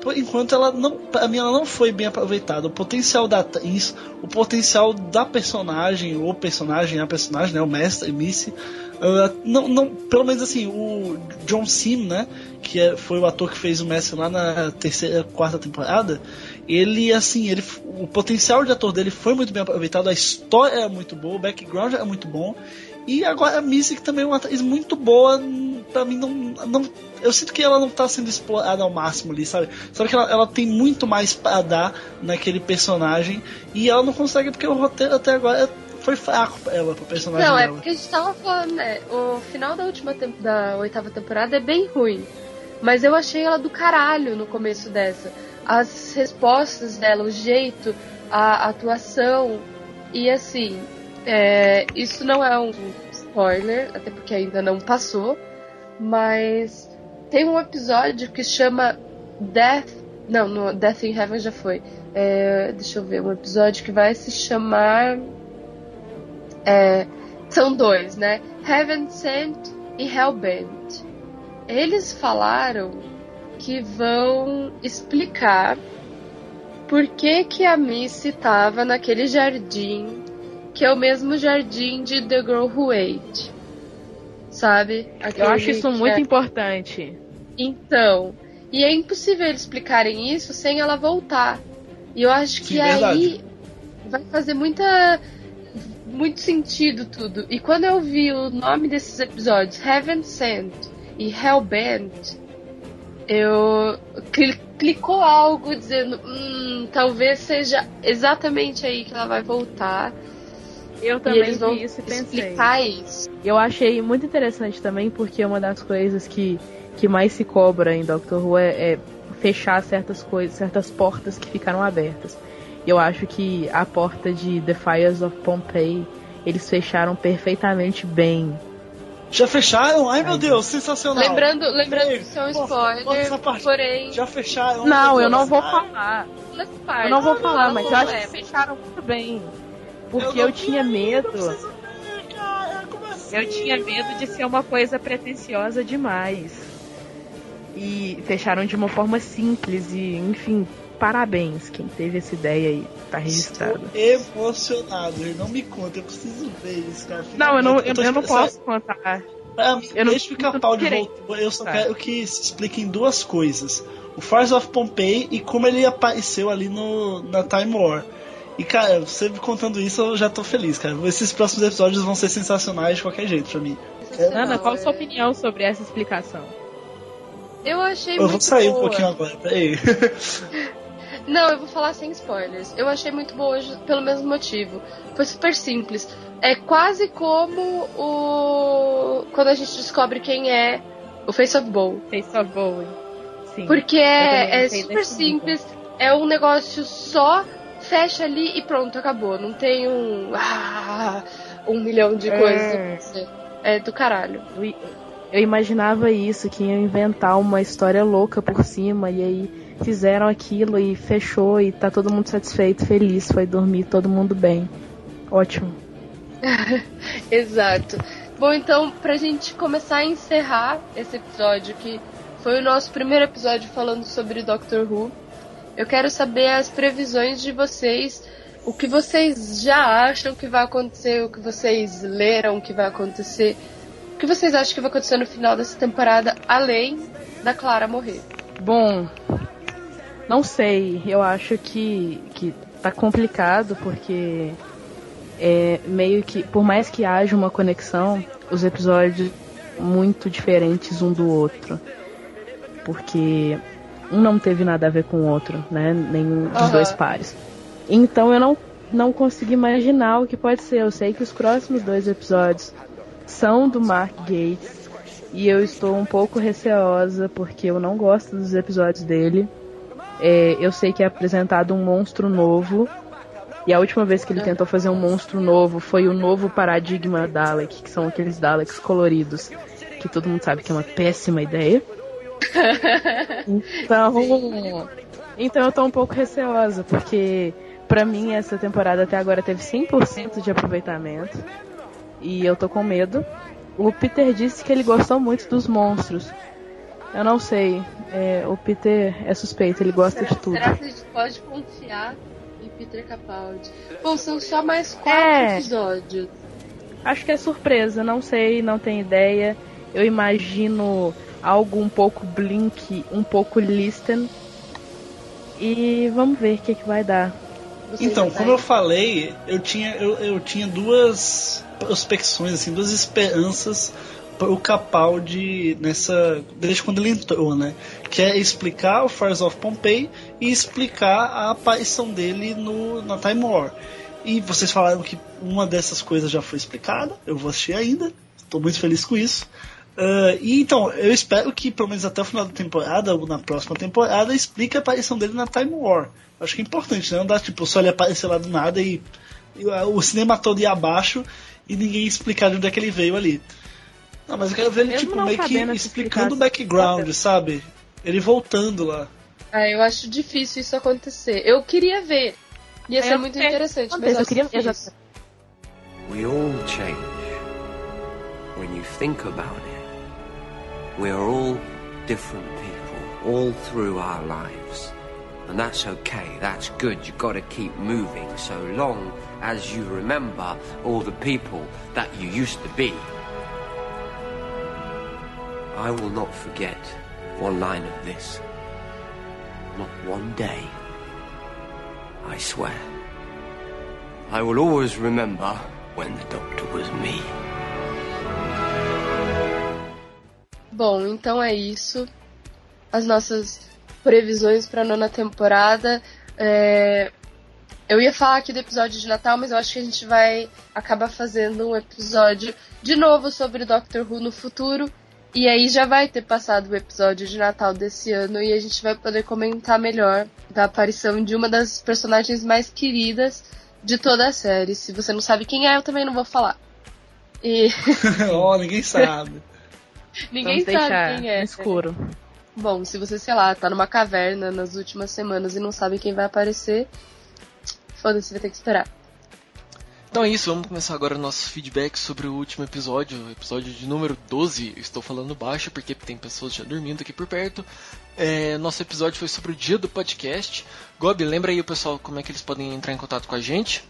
por enquanto ela não, pra mim ela não foi bem aproveitada. O potencial da atriz, o potencial da personagem, ou personagem, a personagem, né, o mestre Missy, ela não, não, pelo menos assim, o John Sim, né, que é- foi o ator que fez o mestre lá na terceira, quarta temporada, ele assim, ele, o potencial de ator dele foi muito bem aproveitado, a história é muito boa, o background é muito bom. E agora a que também é uma atriz muito boa, pra mim não, não. Eu sinto que ela não tá sendo explorada ao máximo ali, sabe? Sabe que ela, ela tem muito mais pra dar naquele personagem e ela não consegue porque o roteiro até agora foi fraco pra ela, pro personagem
Não, é
dela.
porque a gente tava falando, né? O final da última da oitava temporada é bem ruim. Mas eu achei ela do caralho no começo dessa. As respostas dela, o jeito, a atuação. E assim, é, isso não é um spoiler, até porque ainda não passou. Mas tem um episódio que chama Death. Não, no Death in Heaven já foi. É, deixa eu ver, um episódio que vai se chamar. É, são dois, né? Heaven Sent e Hellbent. Eles falaram que vão explicar por que que a Missy estava naquele jardim, que é o mesmo jardim de The Girl Who Ate. Sabe?
Eu
Aquele
acho isso muito
é-
importante.
Então, e é impossível eles explicarem isso sem ela voltar. E eu acho que
Sim,
aí
verdade.
vai fazer muita muito sentido tudo. E quando eu vi o nome desses episódios, Heaven Sent e Hellbent, eu cli- clicou algo dizendo, hum, talvez seja exatamente aí que ela vai voltar.
Eu
e
também
eles vão
vi isso e pensei.
explicar isso.
Eu achei muito interessante também, porque uma das coisas que, que mais se cobra em Doctor Who é, é fechar certas coisas, certas portas que ficaram abertas. E eu acho que a porta de The Fires of Pompeii eles fecharam perfeitamente bem.
Já fecharam? Ai meu Deus, sensacional.
Lembrando, lembrando
Ei,
que isso é um spoiler,
parte?
porém.
Já fecharam?
Não, eu não vou falar. Eu não vou
Não,
falar, mas eu acho
é,
que fecharam muito bem. Porque
Eu
eu, tinha medo.
ver, assim?
Eu tinha medo de ser uma coisa pretensiosa demais. E fecharam de uma forma simples e, enfim, parabéns. Quem teve essa ideia aí tá registrado.
Estou emocionado, não me conta, eu preciso ver isso, cara.
Não, eu não, eu,
tô
eu não posso contar.
Pra mim,
Eu não- tô
Capaldi
querendo.
voltou, eu só
Tá.
quero que se expliquem duas coisas. O Fires of Pompeii e como ele apareceu ali no, na Time War. E, cara, você me contando isso, eu já tô feliz, cara. Esses próximos episódios vão ser sensacionais de qualquer jeito pra mim.
Ana, qual a sua opinião sobre essa explicação?
Eu achei
Eu vou
muito
sair um
boa.
pouquinho agora, peraí. <laughs>
Não, eu vou falar sem spoilers. Eu achei muito boa ju- pelo mesmo motivo. Foi super simples. É quase como o. Quando a gente descobre quem é o Face of Bow.
Face of Bow. Sim.
Porque
Eu
é, é super simples. É um negócio só, fecha ali e pronto, acabou. Não tem um. Ah, um milhão de
É.
coisas acontecer. É do caralho.
Eu, eu imaginava isso, que iam inventar uma história louca por cima, e aí fizeram aquilo e fechou, e tá todo mundo satisfeito, feliz, foi dormir, todo mundo bem. Ótimo. <laughs>
Exato. Bom, então, pra gente começar a encerrar esse episódio, que foi o nosso primeiro episódio falando sobre Doctor Who, eu quero saber as previsões de vocês, o que vocês já acham que vai acontecer, o que vocês leram que vai acontecer, o que vocês acham que vai acontecer no final dessa temporada, além da Clara morrer.
Bom, não sei, eu acho que, que tá complicado porque é meio que, por mais que haja uma conexão, os episódios muito diferentes um do outro. Porque um não teve nada a ver com o outro, né? Nenhum dos dois pares. Então eu não, não consigo imaginar o que pode ser. Eu sei que os próximos dois episódios são do Mark Gates. E eu estou um pouco receosa porque eu não gosto dos episódios dele. É, eu sei que é apresentado um monstro novo. E a última vez que ele tentou fazer um monstro novo foi o novo paradigma Dalek, que são aqueles Daleks coloridos, que todo mundo sabe que é uma péssima ideia. Então, então eu tô um pouco receosa, porque pra mim essa temporada até agora teve 100% de aproveitamento. E eu tô com medo. O Peter disse que ele gostou muito dos monstros. Eu não sei. é, o Peter é suspeito, ele gosta de tudo.
Será que a gente pode confiar em Peter Capaldi? Bom, são só mais quatro
É.
episódios.
Acho que é surpresa, não sei, não tenho ideia. Eu imagino algo um pouco Blink, um pouco Listen. E vamos ver o que, que vai dar.
Então, como eu falei, eu tinha, eu, eu tinha duas prospecções, assim, duas esperanças para o Capaldi nessa. desde quando ele entrou, né? Que é explicar o Fires of Pompeii e explicar a aparição dele no, na Time War. E vocês falaram que uma dessas coisas já foi explicada, eu vou assistir ainda, estou muito feliz com isso. Ah, e então, eu espero que pelo menos até o final da temporada, ou na próxima temporada, explique a aparição dele na Time War. Acho que é importante, né? Não dá tipo só ele aparecer lá do nada e, e o cinema todo ir abaixo e ninguém explicar de onde é que ele veio ali. Não, mas eu quero ver ele
Mesmo
tipo meio que explicando o background, sabe? Ele voltando lá.
Ah, eu acho difícil isso acontecer. Eu queria ver. Ia ser
Eu
muito
sei.
interessante, mas eu
eu queria- exato.
We all change. When you think about it, we're all different people all through our lives. And that's okay, that's good. You've got to keep moving so long as you remember all the people that you used to be. I will not forget one line of this. Not one day. I swear. I will always remember when the doctor was me.
Bom, então é isso. As nossas previsões para a nona temporada. É, Eu ia falar aqui do episódio de Natal, mas eu acho que a gente vai acabar fazendo um episódio de novo sobre Doctor Who no futuro. E aí já vai ter passado o episódio de Natal desse ano e a gente vai poder comentar melhor da aparição de uma das personagens mais queridas de toda a série. Se você não sabe quem é, eu também não vou falar. E <laughs>
Ó, ninguém sabe. <laughs>
ninguém
Vamos
sabe quem é.
escuro.
Bom, se você, sei lá, tá numa caverna nas últimas semanas e não sabe quem vai aparecer, foda-se, vai ter que esperar.
Então é isso, vamos começar agora o nosso feedback sobre o último episódio, o episódio de número 12. Eu estou falando baixo porque tem pessoas já dormindo aqui por perto. É, nosso episódio foi sobre o dia do podcast. Gob, lembra aí o pessoal como é que eles podem entrar em contato com a gente?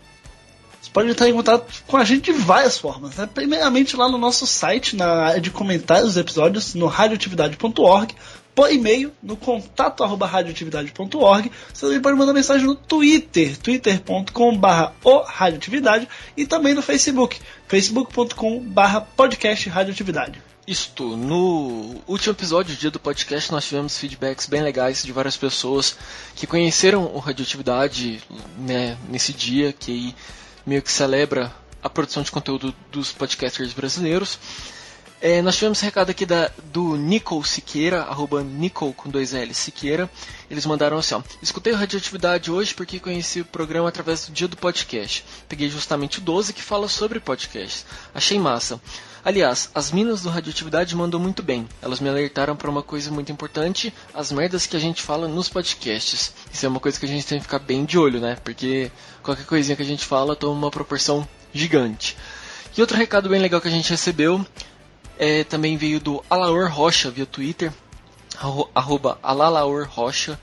Você pode entrar em contato com a gente de várias formas. Né? Primeiramente lá no nosso site, na área de comentários dos episódios, no radioatividade.org, por e-mail no contato arroba radioatividade.org. Você também pode mandar mensagem no Twitter, twitter.com barra o radioatividade e também no Facebook, facebook.com podcast radioatividade.
Isto, no último episódio, dia do podcast, nós tivemos feedbacks bem legais de várias pessoas que conheceram o Radioatividade né, nesse dia, que meio que celebra a produção de conteúdo dos podcasters brasileiros. É, nós tivemos recado aqui da, do Nicol Siqueira, arroba Nicol com dois L Siqueira. Eles mandaram assim, ó. Escutei o Radioatividade hoje porque conheci o programa através do dia do podcast. Peguei justamente o 12 que fala sobre podcasts. Achei massa. Aliás, as minas do Radioatividade mandam muito bem. Elas me alertaram para uma coisa muito importante, as merdas que a gente fala nos podcasts. Isso é uma coisa que a gente tem que ficar bem de olho, né? Porque qualquer coisinha que a gente fala toma uma proporção gigante. E outro recado bem legal que a gente recebeu é, também veio do Alaor Rocha via Twitter, arroba Alalaor Rocha.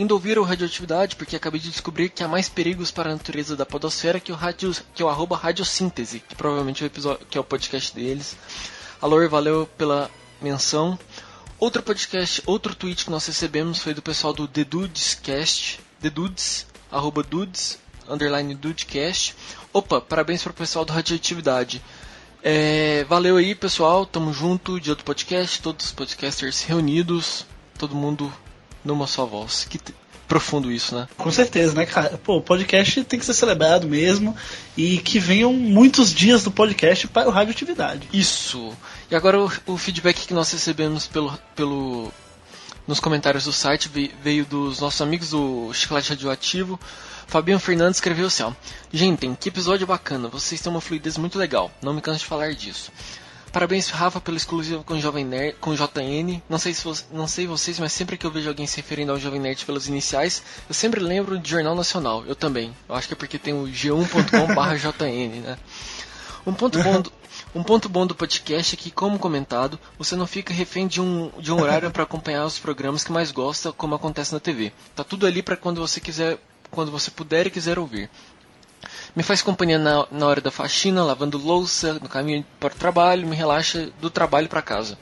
Indo ouvir o Radioatividade porque acabei de descobrir que há mais perigos para a natureza da podosfera que o, radio, que o arroba Radiosíntese, que provavelmente é o, episódio, que é o podcast deles. Alor, valeu pela menção. Outro podcast, outro tweet que nós recebemos foi do pessoal do The Dudes Cast, The Dudes, arroba Dudes, underline Dudecast. Opa, parabéns para o pessoal do Radioatividade. É, valeu aí, pessoal. Tamo junto. Dia do podcast. Todos os podcasters reunidos. Todo mundo numa só voz. Que profundo isso, né?
Com certeza, né, cara? Pô, o podcast tem que ser celebrado mesmo. E que venham muitos dias do podcast para o Radioatividade.
Isso. E agora o, o feedback que nós recebemos pelo, pelo nos comentários do site veio dos nossos amigos do Chiclete Radioativo. Fabiano Fernandes escreveu assim, ó. Gente, que episódio bacana, vocês têm uma fluidez muito legal, não me canso de falar disso. Parabéns, Rafa, pelo exclusivo com Jovem Nerd, com JN. Não sei, se não sei vocês, mas sempre que eu vejo alguém se referindo ao Jovem Nerd pelas iniciais, eu sempre lembro de Jornal Nacional. Eu também. Eu acho que é porque tem o g1.com/jn, <laughs> né? Um ponto bom do, um ponto bom do podcast é que, como comentado, você não fica refém de um, de um horário para acompanhar os programas que mais gosta, como acontece na TV. Tá tudo ali para quando você quiser, quando você puder e quiser ouvir. Me faz companhia na, na hora da faxina, lavando louça, no caminho para o trabalho, me relaxa do trabalho para casa.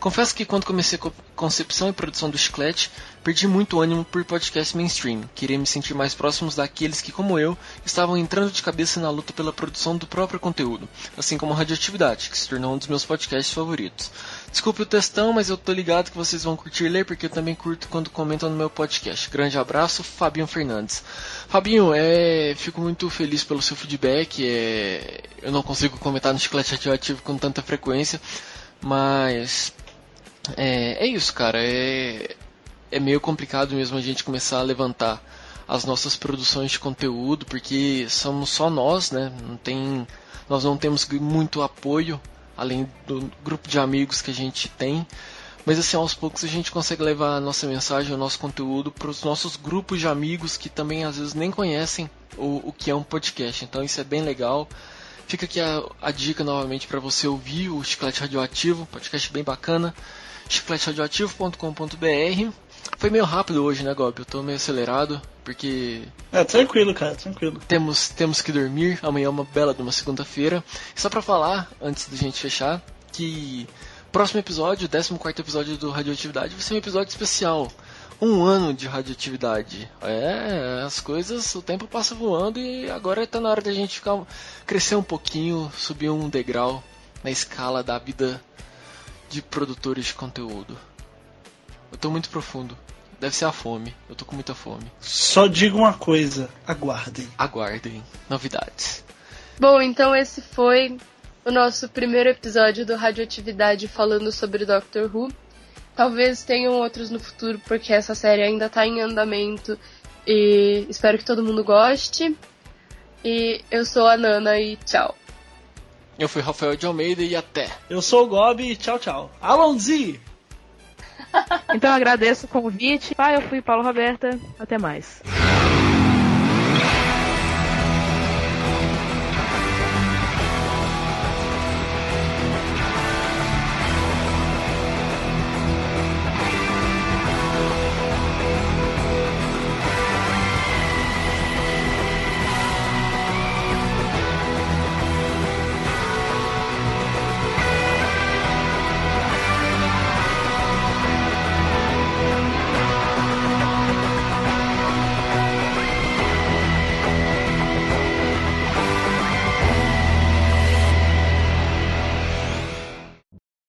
Confesso que quando comecei a concepção e produção do Chiclete, perdi muito ânimo por podcast mainstream. Queria me sentir mais próximos daqueles que, como eu, estavam entrando de cabeça na luta pela produção do próprio conteúdo, assim como a Radioatividade, que se tornou um dos meus podcasts favoritos. Desculpe o textão, mas eu tô ligado que vocês vão curtir ler, porque eu também curto quando comentam no meu podcast. Grande abraço, Fabinho Fernandes. Fabinho, é, fico muito feliz pelo seu feedback. É, eu não consigo comentar no Chiclete Radioativo com tanta frequência, mas é, é isso, cara. É, é meio complicado mesmo a gente começar a levantar as nossas produções de conteúdo, porque somos só nós, né? Não tem, nós não temos muito apoio, além do grupo de amigos que a gente tem. Mas assim, aos poucos a gente consegue levar a nossa mensagem, o nosso conteúdo para os nossos grupos de amigos que também às vezes nem conhecem o, o que é um podcast. Então isso é bem legal. Fica aqui a, a dica novamente para você ouvir o Chiclete Radioativo, podcast bem bacana chicleteradioativo.com.br. Foi meio rápido hoje, né, Gob? Eu tô meio acelerado, porque.
É, tranquilo, cara, tranquilo.
Temos, temos que dormir, amanhã é uma bela de uma segunda-feira. Só pra falar, antes da gente fechar, que próximo episódio, o 14 episódio do Radioatividade, vai ser um episódio especial. Um ano de radioatividade. É, as coisas, o tempo passa voando e agora tá na hora da gente ficar, crescer um pouquinho, subir um degrau na escala da vida de produtores de conteúdo. Eu tô muito profundo. Deve ser a fome. Eu tô com muita fome.
Só digo uma coisa: aguardem.
Aguardem. Novidades.
Bom, então esse foi o nosso primeiro episódio do Radioatividade falando sobre Doctor Who. Talvez tenham outros no futuro, porque essa série ainda tá em andamento. E espero que todo mundo goste. E eu sou a Nana e tchau.
Eu fui Rafael de Almeida e até.
Eu sou o Gobi, tchau, tchau. Alonzi!
Então agradeço o convite. Ah, eu fui Paulo Roberta. Até mais.